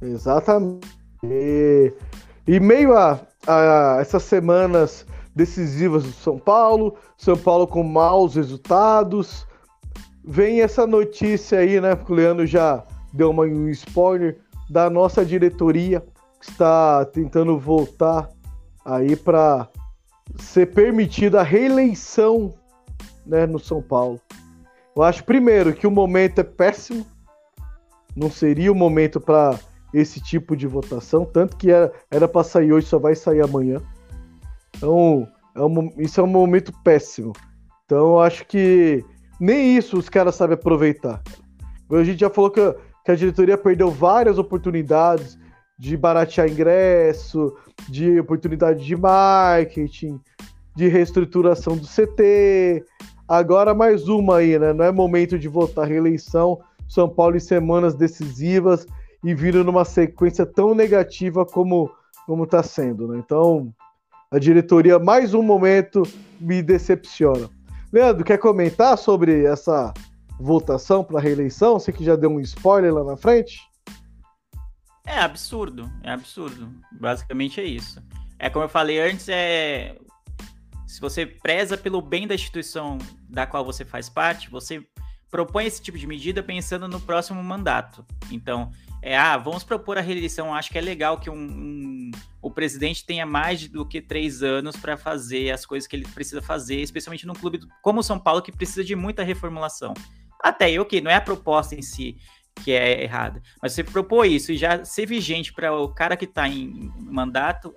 Exatamente. E, e meio a, a essas semanas decisivas do São Paulo, São Paulo com maus resultados. Vem essa notícia aí, né? O Leandro já deu uma, um spoiler da nossa diretoria que está tentando voltar aí para ser permitida a reeleição né, no São Paulo. Eu acho, primeiro, que o momento é péssimo. Não seria o momento para esse tipo de votação, tanto que era para sair hoje, só vai sair amanhã. Então, é um, isso é um momento péssimo. Então, eu acho que nem isso os caras sabem aproveitar. A gente já falou que, que a diretoria perdeu várias oportunidades de baratear ingresso, de oportunidade de marketing, de reestruturação do CT. Agora mais uma aí, né? Não é momento de votar reeleição. São Paulo em semanas decisivas e vindo numa sequência tão negativa como como está sendo, né? Então, a diretoria mais um momento me decepciona. Leandro, quer comentar sobre essa votação para reeleição? Você que já deu um spoiler lá na frente? É absurdo, é absurdo. Basicamente é isso. É como eu falei antes, é se você preza pelo bem da instituição da qual você faz parte, você propõe esse tipo de medida pensando no próximo mandato. Então, é, ah, vamos propor a reeleição. Acho que é legal que um, um, o presidente tenha mais do que três anos para fazer as coisas que ele precisa fazer, especialmente num clube como o São Paulo, que precisa de muita reformulação. Até aí, ok, não é a proposta em si que é errada, mas você propor isso e já ser vigente para o cara que está em mandato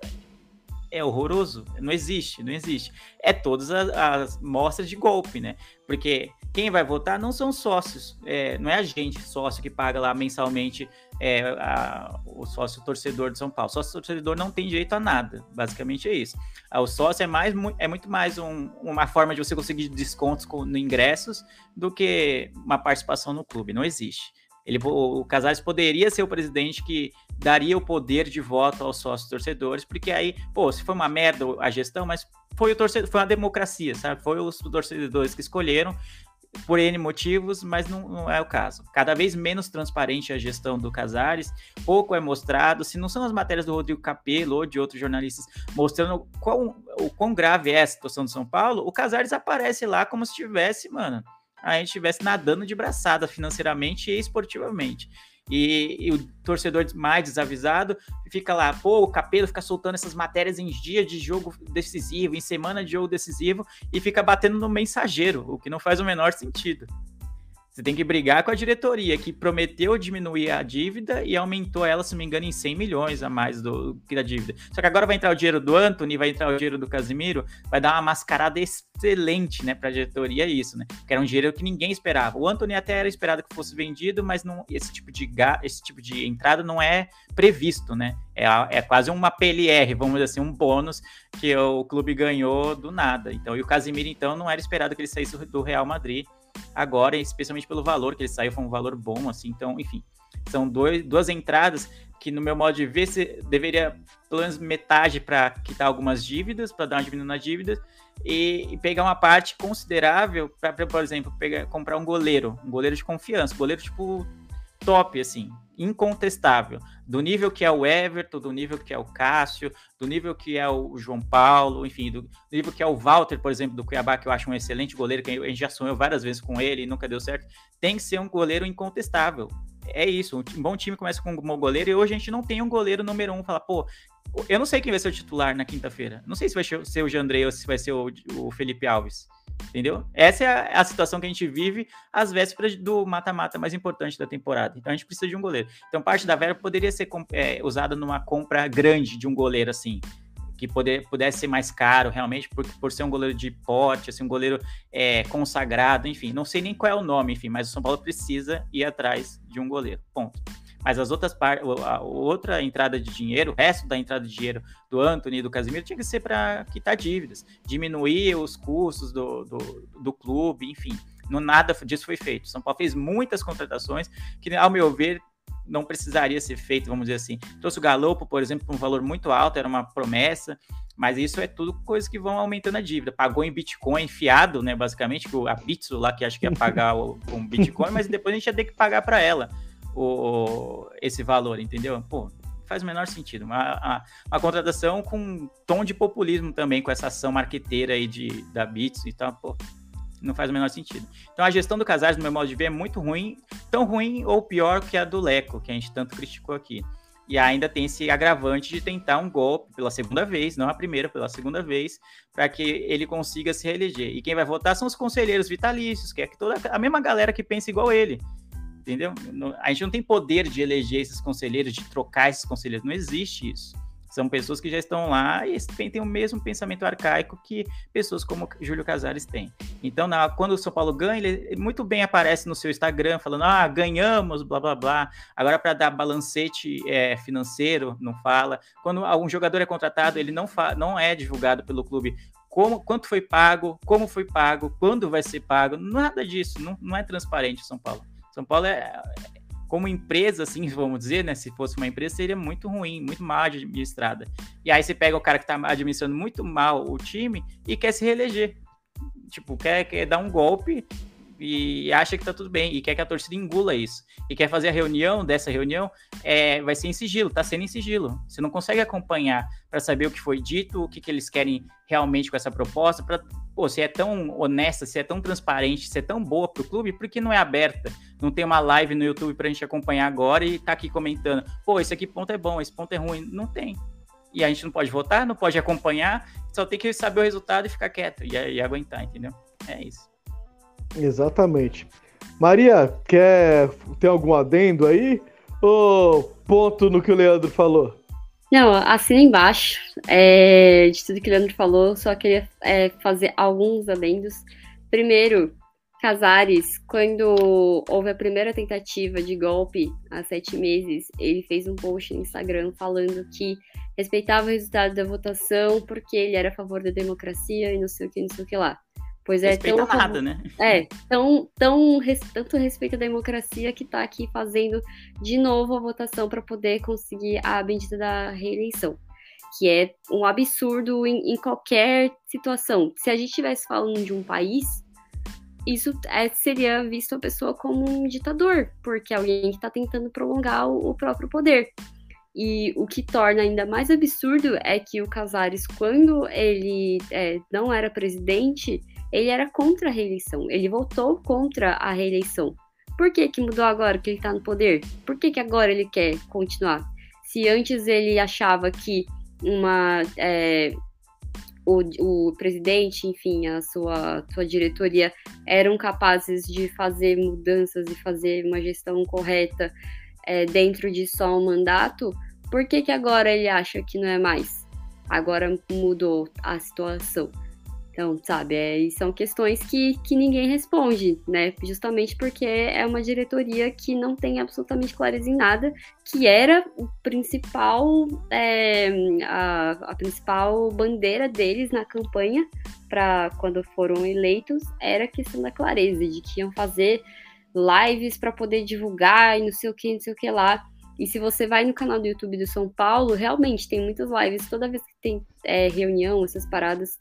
é horroroso. Não existe, não existe. É todas as, as mostras de golpe, né? Porque quem vai votar não são sócios, é, não é a gente, sócio, que paga lá mensalmente é, a, o sócio torcedor de São Paulo. O sócio torcedor não tem direito a nada, basicamente é isso. O sócio é, mais, é muito mais um, uma forma de você conseguir descontos no ingressos do que uma participação no clube, não existe. Ele, o Casares poderia ser o presidente que daria o poder de voto aos sócios torcedores, porque aí, pô, se foi uma merda a gestão, mas foi o torcedor, foi uma democracia, sabe? Foi os torcedores que escolheram, por N motivos, mas não, não, é o caso. Cada vez menos transparente a gestão do Casares, pouco é mostrado, se não são as matérias do Rodrigo Capello ou de outros jornalistas mostrando qual, o quão grave é a situação de São Paulo, o Casares aparece lá como se estivesse, mano, a gente estivesse nadando de braçada financeiramente e esportivamente. E, e, o torcedor mais desavisado fica lá, pô, o Capelo fica soltando essas matérias em dia de jogo decisivo, em semana de jogo decisivo, e fica batendo no mensageiro, o que não faz o menor sentido. Você tem que brigar com a diretoria, que prometeu diminuir a dívida e aumentou ela, se não me engano, em 100 milhões a mais do que da dívida. Só que agora vai entrar o dinheiro do Anthony, vai entrar o dinheiro do Casimiro, vai dar uma mascarada excelente, né, para a diretoria isso, né? Que era um dinheiro que ninguém esperava. O Anthony até era esperado que fosse vendido, mas não, esse tipo de esse tipo de entrada não é previsto, né? É, é quase uma PLR, vamos dizer assim, um bônus que o clube ganhou do nada. Então, e o Casimiro então não era esperado que ele saísse do Real Madrid agora, especialmente pelo valor que ele saiu, foi um valor bom, assim, então, enfim, são dois, duas entradas que, no meu modo de ver, você deveria pelo menos metade para quitar algumas dívidas, para dar uma diminuição nas dívidas, e, e, pegar uma parte considerável para, por exemplo, pegar, comprar um goleiro, um goleiro de confiança, goleiro tipo top, assim, incontestável, do nível que é o Everton, do nível que é o Cássio, do nível que é o João Paulo, enfim, do, nível que é o Walter, por exemplo, do Cuiabá, que eu acho um excelente goleiro, que a gente já sonhou várias vezes com ele e nunca deu certo, tem que ser um goleiro incontestável. É isso, um bom time começa com um bom goleiro e hoje a gente não tem um goleiro número um. Fala, pô, eu não sei quem vai ser o titular na quinta-feira. Não sei se vai ser o Jandrei ou se vai ser o, Felipe Alves. Entendeu? Essa é a, situação que a gente vive às vésperas do mata-mata mais importante da temporada. Então a gente precisa de um goleiro. Então parte da verba poderia ser é, usada numa compra grande de um goleiro assim. Que poder, pudesse ser mais caro, realmente, porque por ser um goleiro de porte, assim, um goleiro é, consagrado, enfim, não sei nem qual é o nome, enfim, mas o São Paulo precisa ir atrás de um goleiro. Ponto. Mas as outras partes, a outra entrada de dinheiro, o resto da entrada de dinheiro do Anthony e do Casemiro tinha que ser para quitar dívidas, diminuir os custos do, do, do clube, enfim. Não nada disso foi feito. São Paulo fez muitas contratações que, ao meu ver, não precisaria ser feito, vamos dizer assim. Trouxe o Galopo, por exemplo, por um valor muito alto, era uma promessa, mas isso é tudo coisas que vão aumentando a dívida. Pagou em Bitcoin fiado, né, basicamente, a Bitso lá que acho que ia pagar o, um Bitcoin, mas depois a gente ia ter que pagar para ela o, esse valor, entendeu? Pô, faz o menor sentido. Uma, uma, uma, contratação com um tom de populismo também, com essa ação marqueteira aí de, da Bits e tal, pô, não faz o menor sentido. Então a gestão do Casares, no meu modo de ver, é muito ruim, tão ruim ou pior que a do Leco, que a gente tanto criticou aqui. E ainda tem esse agravante de tentar um golpe pela segunda vez, não a primeira, pela segunda vez, para que ele consiga se reeleger. E quem vai votar são os conselheiros vitalícios, que é toda a mesma galera que pensa igual ele entendeu? A gente não tem poder de eleger esses conselheiros, de trocar esses conselheiros, não existe isso. São pessoas que já estão lá e têm o mesmo pensamento arcaico que pessoas como Júlio Casares têm. Então, na, quando o São Paulo ganha, ele muito bem aparece no seu Instagram falando: ah, ganhamos, blá blá blá. Agora, para dar balancete é, financeiro, não fala. Quando algum jogador é contratado, ele não, não é divulgado pelo clube como, quanto foi pago, como foi pago, quando vai ser pago, nada disso, não, não é transparente São Paulo. São Paulo é como empresa, assim, vamos dizer, né? Se fosse uma empresa, seria muito ruim, muito mal administrada. E aí você pega o cara que tá administrando muito mal o time e quer se reeleger. Tipo, quer, quer dar um golpe e acha que tá tudo bem, e quer que a torcida engula isso. E quer fazer a reunião dessa reunião, é, vai ser em sigilo, tá sendo em sigilo. Você não consegue acompanhar para saber o que foi dito, o que, que eles querem realmente com essa proposta, para pô, se é tão honesta, se é tão transparente, se é tão boa pro clube, por que não é aberta? Não tem uma live no YouTube pra gente acompanhar agora e tá aqui comentando, pô, esse aqui ponto é bom, esse ponto é ruim. Não tem. E a gente não pode votar, não pode acompanhar, só tem que saber o resultado e ficar quieto e, e aguentar, entendeu? É isso. Exatamente. Maria, quer ter algum adendo aí? Ou ponto no que o Leandro falou? Não, assina embaixo é, de tudo que o Leandro falou, só queria é, fazer alguns adendos. Primeiro, Casares, quando houve a primeira tentativa de golpe há sete meses, ele fez um post no Instagram falando que respeitava o resultado da votação porque ele era a favor da democracia e não sei o que, não sei o que lá. Pois é, Respeita tão, nada, né? É, tão, tão, tanto respeito à democracia que está aqui fazendo de novo a votação para poder conseguir a bendita da reeleição. Que é um absurdo em, em qualquer situação. Se a gente estivesse falando de um país, isso é, seria visto a pessoa como um ditador, porque alguém que está tentando prolongar o, o, próprio poder. E o que torna ainda mais absurdo é que o Casares, quando ele é, não era presidente, ele era contra a reeleição, ele votou contra a reeleição. Por que, que mudou agora que ele está no poder? Por que, que agora ele quer continuar? Se antes ele achava que uma é, o, o, presidente, enfim, a sua, sua diretoria eram capazes de fazer mudanças e fazer uma gestão correta é, dentro de só um mandato, por que, que agora ele acha que não é mais? Agora mudou a situação. Então, sabe, é, são questões que, que ninguém responde, né? Justamente porque é uma diretoria que não tem absolutamente clareza em nada, que era o principal, é, a, a principal bandeira deles na campanha para quando foram eleitos, era a questão da clareza, de que iam fazer lives para poder divulgar e não sei o que, não sei o que lá. E se você vai no canal do YouTube do São Paulo, realmente tem muitas lives, toda vez que tem é, reunião, essas paradas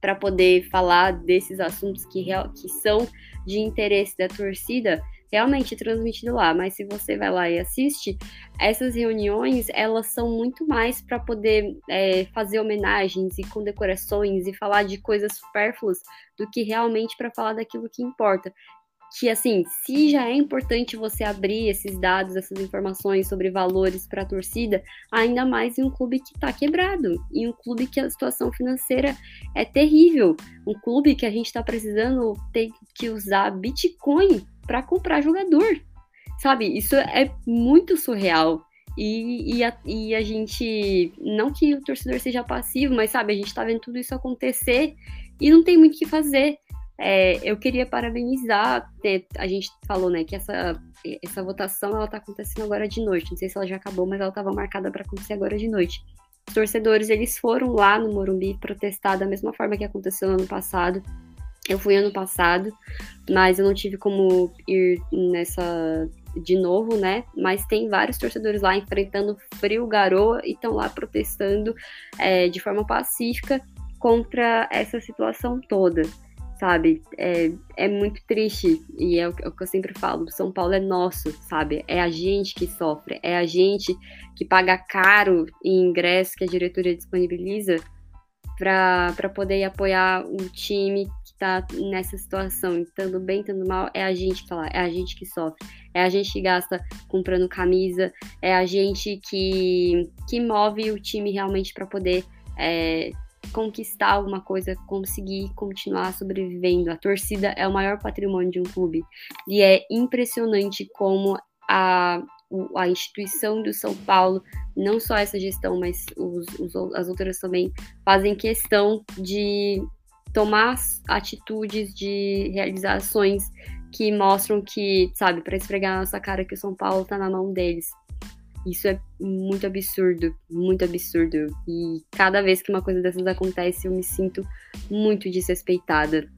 para poder falar desses assuntos que, real, que são de interesse da torcida, realmente transmitido lá, mas se você vai lá e assiste, essas reuniões elas são muito mais para poder é, fazer homenagens e condecorações e falar de coisas supérfluas do que realmente para falar daquilo que importa. Que assim, se já é importante você abrir esses dados, essas informações sobre valores para a torcida, ainda mais em um clube que está quebrado, em um clube que a situação financeira é terrível, um clube que a gente está precisando ter que usar Bitcoin para comprar jogador. Sabe? Isso é muito surreal. E, e, a, e, a, gente. Não que o torcedor seja passivo, mas sabe, a gente tá vendo tudo isso acontecer e não tem muito o que fazer. É, eu queria parabenizar, a gente falou, né, que essa, essa votação ela tá acontecendo agora de noite. Não sei se ela já acabou, mas ela estava marcada para acontecer agora de noite. Os torcedores, eles foram lá no Morumbi protestar da mesma forma que aconteceu no ano passado. Eu fui ano passado, mas eu não tive como ir nessa de novo, né? Mas tem vários torcedores lá enfrentando frio, garoa e estão lá protestando é, de forma pacífica contra essa situação toda, sabe? É, é muito triste e é o, é o que eu sempre falo: São Paulo é nosso, sabe? É a gente que sofre, é a gente que paga caro em ingresso que a diretoria disponibiliza para poder apoiar o time que está nessa situação, estando bem, estando mal, é a gente que tá lá, é a gente que sofre, é a gente que gasta comprando camisa, é a gente que, que move o time realmente para poder é, conquistar alguma coisa, conseguir continuar sobrevivendo. A torcida é o maior patrimônio de um clube e é impressionante como a, a instituição do São Paulo, não só essa gestão, mas os, os, as outras também, fazem questão de tomar atitudes, de realizações que mostram que, sabe, para esfregar na nossa cara que o São Paulo está na mão deles. Isso é muito absurdo, muito absurdo. E cada vez que uma coisa dessas acontece, eu me sinto muito desrespeitada.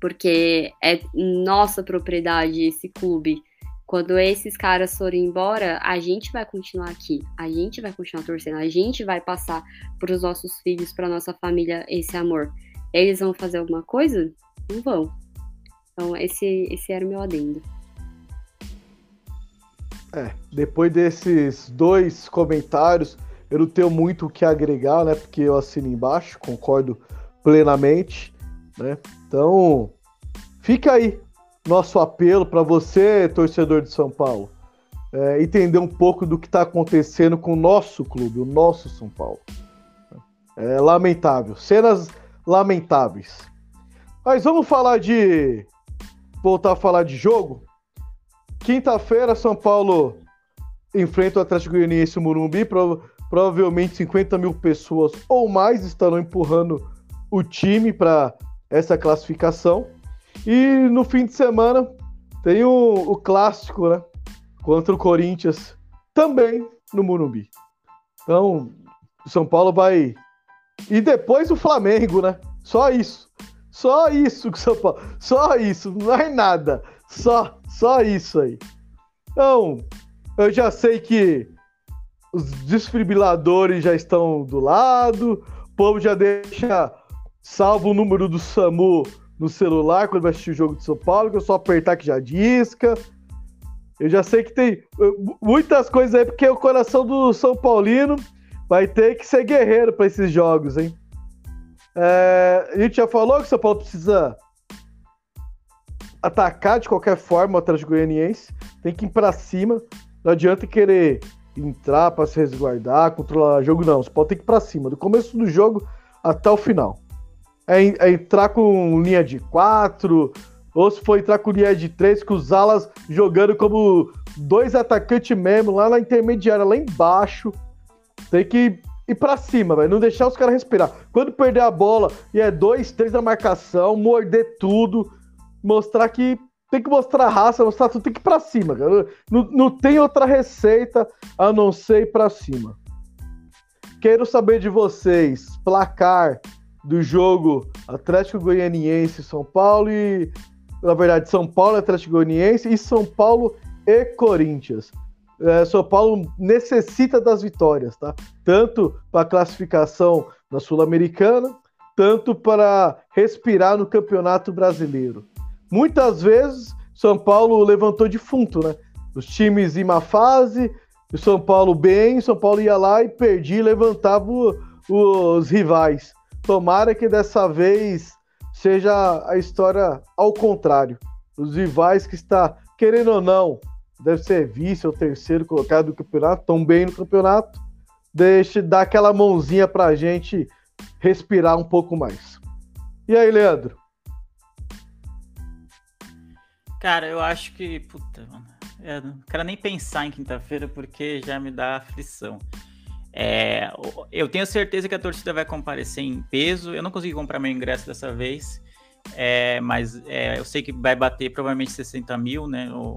Porque é nossa propriedade esse clube quando esses caras forem embora, a gente vai continuar aqui, a gente vai continuar torcendo, a gente vai passar para os nossos filhos, para nossa família esse amor. Eles vão fazer alguma coisa? Não vão. Então, esse, esse era o meu adendo. É, depois desses dois comentários, eu não tenho muito o que agregar, né? Porque eu assino embaixo, concordo plenamente, né? Então, fica aí nosso apelo para você, torcedor de São Paulo, é, entender um pouco do que está acontecendo com o nosso clube, o nosso São Paulo. É lamentável, cenas lamentáveis. Mas vamos falar de. voltar a falar de jogo. Quinta-feira, São Paulo enfrenta o Atlético Goianiense e o Morumbi. Prova provavelmente 50 mil pessoas ou mais estarão empurrando o time para essa classificação. E no fim de semana tem o, o clássico, né? Contra o Corinthians, também no Morumbi. Então, São Paulo vai. E depois o Flamengo, né? Só isso. Só isso que São Paulo. Só isso, não é nada. Só, só isso aí. Então, eu já sei que os desfibriladores já estão do lado, o povo já deixa salvo o número do SAMU no celular quando vai assistir o jogo de São Paulo, que eu só apertar que já disca. Eu já sei que tem muitas coisas aí, porque o coração do São Paulino vai ter que ser guerreiro para esses jogos, hein? É, a gente já falou que o São Paulo precisa atacar de qualquer forma o Atlético Goianiense, tem que ir para cima. Não adianta querer entrar para se resguardar, controlar o jogo, não. Você pode ter que ir para cima, do começo do jogo até o final é, é entrar com linha de quatro, ou se for entrar com linha de três, com os alas jogando como dois atacantes mesmo, lá na intermediária, lá embaixo. Tem que ir pra cima, velho. Não deixar os caras respirar. Quando perder a bola e é dois, três na marcação, morder tudo, mostrar que. Tem que mostrar raça, mostrar tudo, tem que ir pra cima, cara. Não, não tem outra receita a não ser ir pra cima. Quero saber de vocês. Placar do jogo Atlético Goianiense São Paulo e na verdade São Paulo Atlético Goianiense e São Paulo e Corinthians. É, São Paulo necessita das vitórias, tá? Tanto para classificação na Sul-Americana, tanto para respirar no Campeonato Brasileiro. Muitas vezes São Paulo levantou defunto, né? Os times em má fase, o São Paulo bem, São Paulo ia lá e perdia e levantava o, os rivais. Tomara que dessa vez seja a história ao contrário. Os rivais que está, querendo ou não, deve ser vice ou terceiro colocado do campeonato, estão bem no campeonato. Deixe dar aquela mãozinha pra gente respirar um pouco mais. E aí, Leandro? Cara, eu acho que. Puta, mano. Eu não quero nem pensar em quinta-feira porque já me dá aflição. É, eu tenho certeza que a torcida vai comparecer em peso. Eu não consegui comprar meu ingresso dessa vez, é, mas é, eu sei que vai bater provavelmente 60 mil, né? O,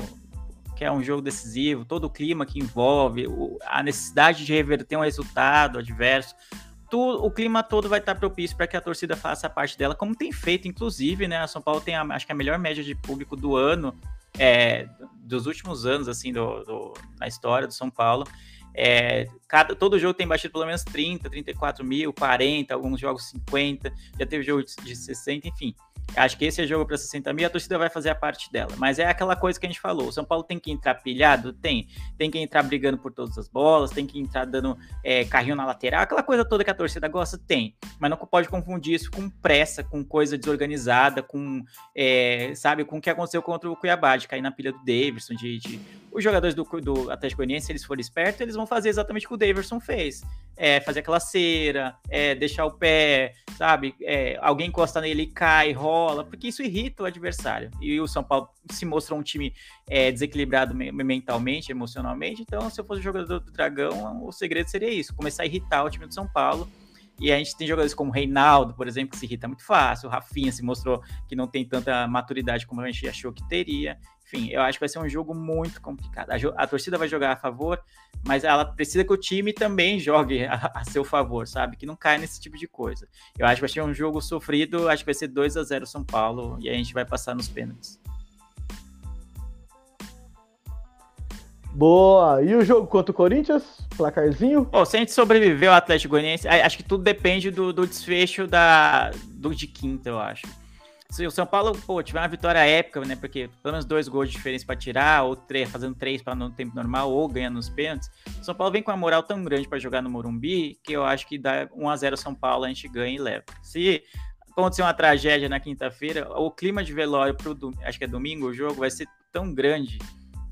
que é um jogo decisivo, todo o clima que envolve, o, a necessidade de reverter um resultado adverso. O clima todo vai estar propício para que a torcida faça parte dela, como tem feito, inclusive, né? A São Paulo tem, a, acho que a melhor média de público do ano, é, dos últimos anos, assim, do, do, na história do São Paulo. É, cada, todo jogo tem batido pelo menos 30, 34 mil, 40, alguns jogos 50, já teve jogo de, de 60, enfim. Acho que esse é jogo para 60 mil, a torcida vai fazer a parte dela. Mas é aquela coisa que a gente falou: o São Paulo tem que entrar pilhado? Tem. Tem que entrar brigando por todas as bolas, tem que entrar dando é, carrinho na lateral, aquela coisa toda que a torcida gosta, tem. Mas não pode confundir isso com pressa, com coisa desorganizada, com, é, sabe, com o que aconteceu contra o Cuiabá, de cair na pilha do Davidson, de, de... os jogadores do, do Atlético Goianiense, se eles forem espertos, eles vão fazer exatamente o que o Davidson fez é, fazer aquela cera, é, deixar o pé, sabe? É, alguém encosta nele cai, rola, porque isso irrita o adversário. E o São Paulo se mostrou um time é, desequilibrado mentalmente, emocionalmente. Então, se eu fosse jogador do Dragão, o segredo seria isso: começar a irritar o time do São Paulo. E a gente tem jogadores como o Reinaldo, por exemplo, que se irrita muito fácil. O Rafinha se mostrou que não tem tanta maturidade como a gente achou que teria. Enfim, eu acho que vai ser um jogo muito complicado. A, a torcida vai jogar a favor, mas ela precisa que o time também jogue a, a, seu favor, sabe? Que não caia nesse tipo de coisa. Eu acho que vai ser um jogo sofrido, acho que vai ser 2 a 0 São Paulo e a gente vai passar nos pênaltis. Boa! E o jogo contra o Corinthians? Placarzinho? Bom, se a gente sobreviver ao Atlético Goianiense, acho que tudo depende do, do desfecho da, do de quinta, eu acho se o São Paulo, pô, tiver uma vitória épica, né? Porque pelo menos dois gols de diferença para tirar, ou três, fazendo três para no tempo normal, ou ganhando nos pênaltis. O São Paulo vem com uma moral tão grande para jogar no Morumbi que eu acho que dá 1 a 0 São Paulo, a gente ganha e leva. Se acontecer uma tragédia na quinta-feira, o clima de velório pro acho que é domingo o jogo vai ser tão grande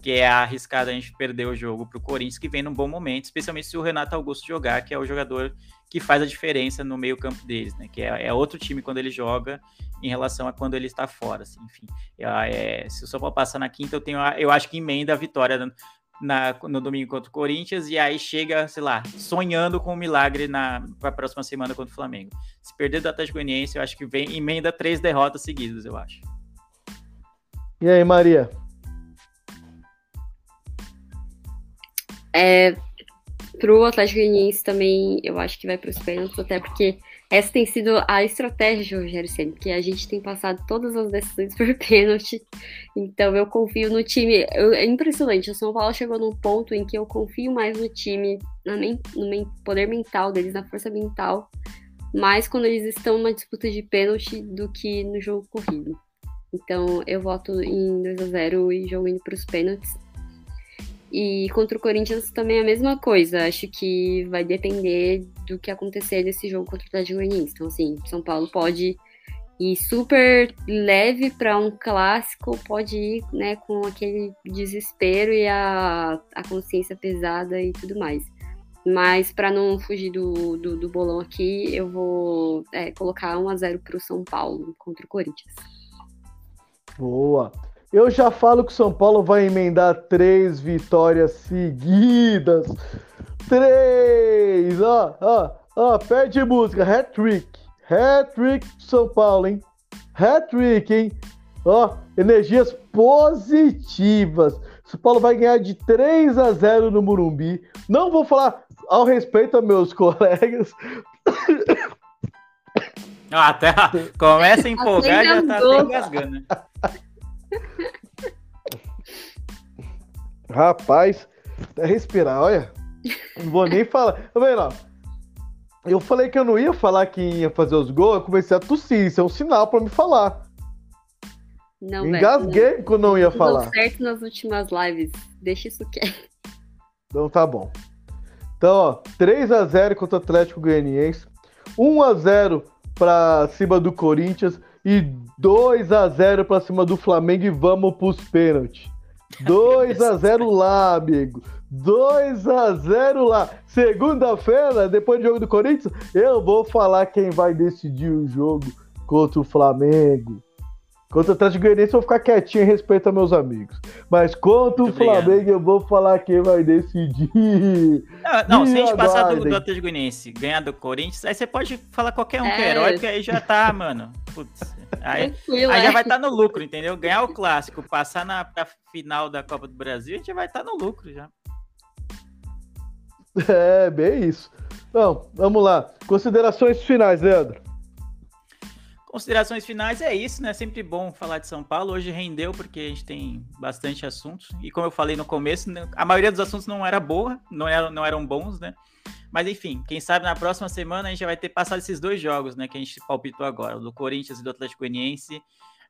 que é arriscado a gente perder o jogo para o Corinthians, que vem num bom momento, especialmente se o Renato Augusto jogar, que é o jogador que faz a diferença no meio campo deles, né? Que é, é outro time quando ele joga em relação a quando ele está fora, assim, enfim. É, se o São Paulo passar na quinta, eu tenho, eu acho que emenda a vitória na, no domingo contra o Corinthians e aí chega, sei lá, sonhando com um milagre na para a próxima semana contra o Flamengo. Se perder do Atlético Goianiense, eu acho que vem emenda três derrotas seguidas, eu acho. E aí, Maria? É, pro Atlético Goianiense também, eu acho que vai para os pênaltis, até porque essa tem sido a estratégia do Rogério Senna, que a gente tem passado todas as decisões por pênalti. Então eu confio no time. Eu, é impressionante, o São Paulo chegou num ponto em que eu confio mais no time, no poder mental deles, na força mental, mais quando eles estão numa disputa de pênalti do que no jogo corrido. Então eu voto em 2 a 0 e jogo indo para os pênaltis. E contra o Corinthians também é a mesma coisa. Acho que vai depender do que acontecer nesse jogo contra o Atlético Goianiense. Então, assim, São Paulo pode ir super leve para um clássico, pode ir né, com aquele desespero e a, a consciência pesada e tudo mais. Mas para não fugir do, do, do, bolão aqui, eu vou é, colocar 1 a 0 para o São Paulo contra o Corinthians. Boa! Eu já falo que o São Paulo vai emendar três vitórias seguidas. Três! Ó, ó, ó, pede música. Hat-trick. Hat-trick São Paulo, hein? Hat-trick, hein? Ó, energias positivas. São Paulo vai ganhar de 3 a 0 no Murumbi. Não vou falar ao respeito a meus colegas. Ah, até começa a empolgar já tá até engasgando. Né? Rapaz, até respirar, olha. Não vou nem falar. Tá vendo, Eu falei que eu não ia falar que ia fazer os gols, eu comecei a tossir. Isso é um sinal para me falar. Não, Engasguei não. quando não ia falar. certo nas últimas lives. Deixa isso quieto. Então tá bom. Então, ó, 3x0 contra o Atlético Goianiense, 1x0 pra cima do Corinthians e 2x0 pra cima do Flamengo e vamos pros pênaltis. 2x0 lá, amigo. 2x0 lá. Segunda-feira, depois do jogo do Corinthians, eu vou falar quem vai decidir o jogo contra o Flamengo. Contra o Atlético Goianiense eu vou ficar quietinho em respeito aos meus amigos. Mas contra o Muito obrigado. Flamengo eu vou falar quem vai decidir. Não, não, se a gente passar do, do Atlético Goianiense ganhar do Corinthians, aí você pode falar qualquer um que é É. herói, porque aí já tá, mano. Putz. Aí, aí já é. vai estar no lucro, entendeu? Ganhar o clássico, passar na pra final da Copa do Brasil, a gente já vai estar no lucro já. É, bem isso. Então, vamos lá. Considerações finais, Leandro. Considerações finais é isso, né? Sempre bom falar de São Paulo. Hoje rendeu porque a gente tem bastante assuntos. E como eu falei no começo, né, a maioria dos assuntos não era boa, não eram, não eram bons, né? Mas enfim, quem sabe na próxima semana a gente já vai ter passado esses dois jogos, né? Que a gente palpitou agora, do Corinthians e do Atlético Goianiense.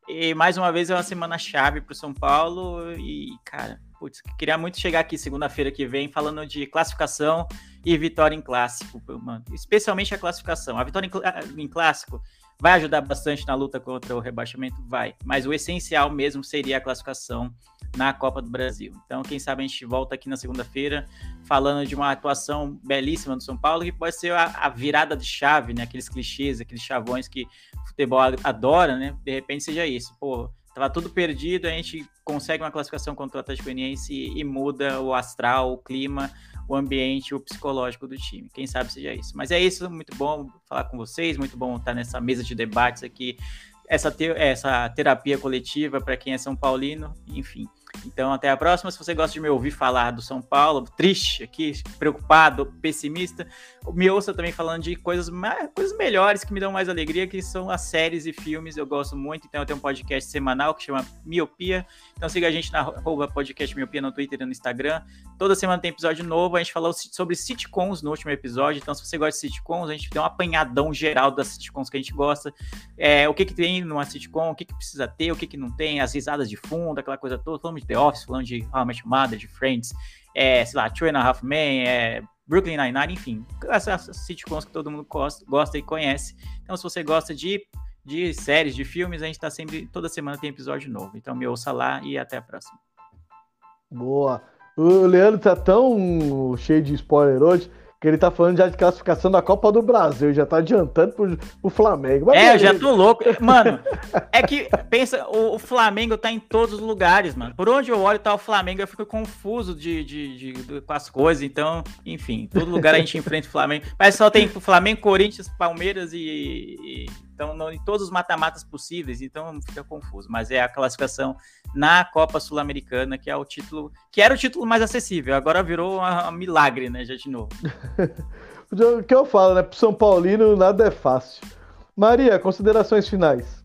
E mais uma vez é uma semana chave para o São Paulo. E, cara, putz, queria muito chegar aqui segunda-feira que vem falando de classificação e vitória em clássico, mano. Especialmente a classificação. A vitória em, clá- em clássico vai ajudar bastante na luta contra o rebaixamento? Vai. Mas o essencial mesmo seria a classificação na Copa do Brasil. Então, quem sabe a gente volta aqui na segunda-feira falando de uma atuação belíssima do São Paulo, que pode ser a, a virada de chave, né? Aqueles clichês, aqueles chavões que o futebol adora, né? De repente seja isso. Pô, tava tudo perdido, a gente consegue uma classificação contra o Atlético Goianiense e, e muda o astral, o clima, o ambiente, o psicológico do time. Quem sabe seja isso. Mas é isso, muito bom falar com vocês, muito bom estar nessa mesa de debates aqui, essa, te- essa terapia coletiva para quem é São Paulino, enfim. Então, até a próxima. Se você gosta de me ouvir falar do São Paulo, triste aqui, preocupado, pessimista, me ouça também falando de coisas, mais, coisas melhores que me dão mais alegria, que são as séries e filmes. Eu gosto muito. Então, eu tenho um podcast semanal que chama Miopia. Então, siga a gente na arroba podcast Miopia no Twitter e no Instagram. Toda semana tem episódio novo. A gente falou sobre sitcoms no último episódio. Então, se você gosta de sitcoms, a gente deu um apanhadão geral das sitcoms que a gente gosta. É, o que, que tem numa sitcom, o que, que precisa ter, o que, que não tem, as risadas de fundo, aquela coisa toda. Falamos de The Office, falando de How I Met Your Mother, de Friends, é, sei lá, Two and a Half Men, é, Brooklyn Nine-Nine, enfim. Essas sitcoms que todo mundo gosta, e conhece. Então, se você gosta de, de séries, de filmes, a gente tá sempre, toda semana tem episódio novo. Então, me ouça lá e até a próxima. Boa. O Leandro tá tão cheio de spoiler hoje que ele tá falando já de classificação da Copa do Brasil, já tá adiantando pro, pro Flamengo. Mas É, eu já tô louco. Mano, é que, pensa, o, o Flamengo tá em todos os lugares, mano. Por onde eu olho tá o Flamengo, eu fico confuso de, de, de- de- com as coisas. Então, enfim, todo lugar a gente enfrenta o Flamengo. Mas só tem Flamengo, Corinthians, Palmeiras e. e- então, no- em todos os mata-matas possíveis, então fica confuso. Mas é a classificação na Copa Sul-Americana, que é o título. Que era o título mais acessível, agora virou um milagre, né? Já de novo. O que eu falo, né? Pro São Paulino nada é fácil. Maria, considerações finais.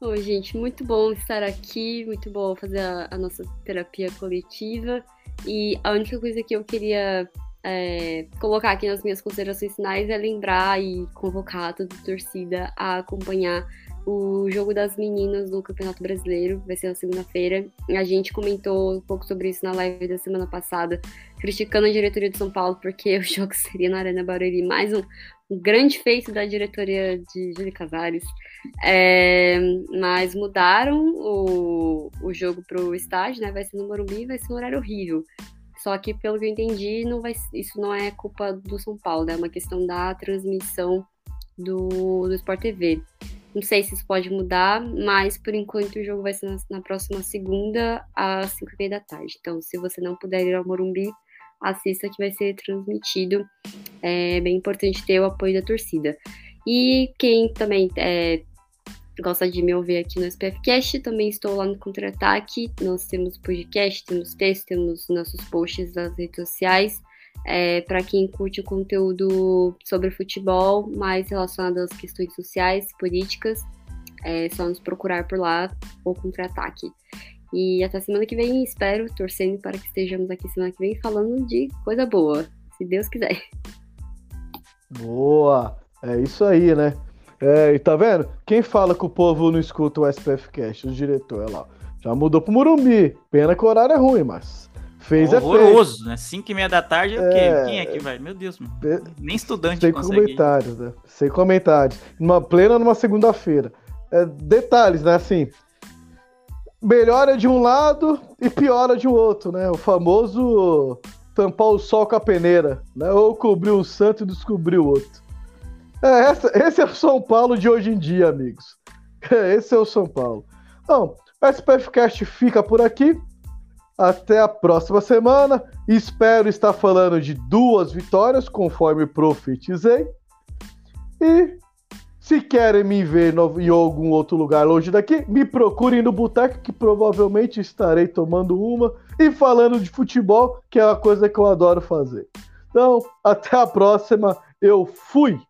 Oi, gente, muito bom estar aqui, muito bom fazer a, a nossa terapia coletiva. E a única coisa que eu queria é, colocar aqui nas minhas considerações finais é lembrar e convocar toda a torcida a acompanhar o jogo das meninas no Campeonato Brasileiro, vai ser na segunda-feira. A gente comentou um pouco sobre isso na live da semana passada, criticando a diretoria de São Paulo, porque o jogo seria na Arena Barueri, mais um, um grande feito da diretoria de Júlio Casares. É, mas mudaram o, o jogo pro estádio, né? Vai ser no Morumbi, vai ser um horário horrível. Só que, pelo que eu entendi, não vai, isso não é culpa do São Paulo, né? é uma questão da transmissão do, do Sport TV. Não sei se isso pode mudar, mas por enquanto o jogo vai ser na, na próxima segunda, às 5 e meia da tarde. Então, se você não puder ir ao Morumbi, assista que vai ser transmitido. É bem importante ter o apoio da torcida. E quem também é, gosta de me ouvir aqui no SPFcast, também estou lá no Contra-Ataque. Nós temos podcast, temos texto, temos nossos posts nas redes sociais. É, para quem curte o conteúdo sobre futebol, mais relacionado às questões sociais, políticas, é só nos procurar por lá ou Contra-Ataque. E até semana que vem, espero, torcendo para que estejamos aqui semana que vem falando de coisa boa, se Deus quiser. Boa! É isso aí, né? É, e tá vendo? Quem fala que o povo não escuta o SPF Cast, o diretor, é lá. Já mudou pro Morumbi. Pena que o horário é ruim, mas fez é Horroroso, feito. né? 5 e meia da tarde é o quê? Quem é que vai? Meu Deus, mano. Nem estudante Sem consegue. comentários, né? Sem comentários. Numa plena numa segunda-feira. É, detalhes, né? Assim, melhora de um lado e piora de outro, né? O famoso tampar o sol com a peneira, né? Ou cobrir um santo e descobrir o outro. É, essa, esse é o São Paulo de hoje em dia, amigos. Esse é o São Paulo. Então, o SPFcast fica por aqui. Até a próxima semana. Espero estar falando de duas vitórias, conforme profetizei. E se querem me ver no, em algum outro lugar longe daqui, me procurem no boteco, que provavelmente estarei tomando uma e falando de futebol, que é uma coisa que eu adoro fazer. Então, até a próxima. Eu fui!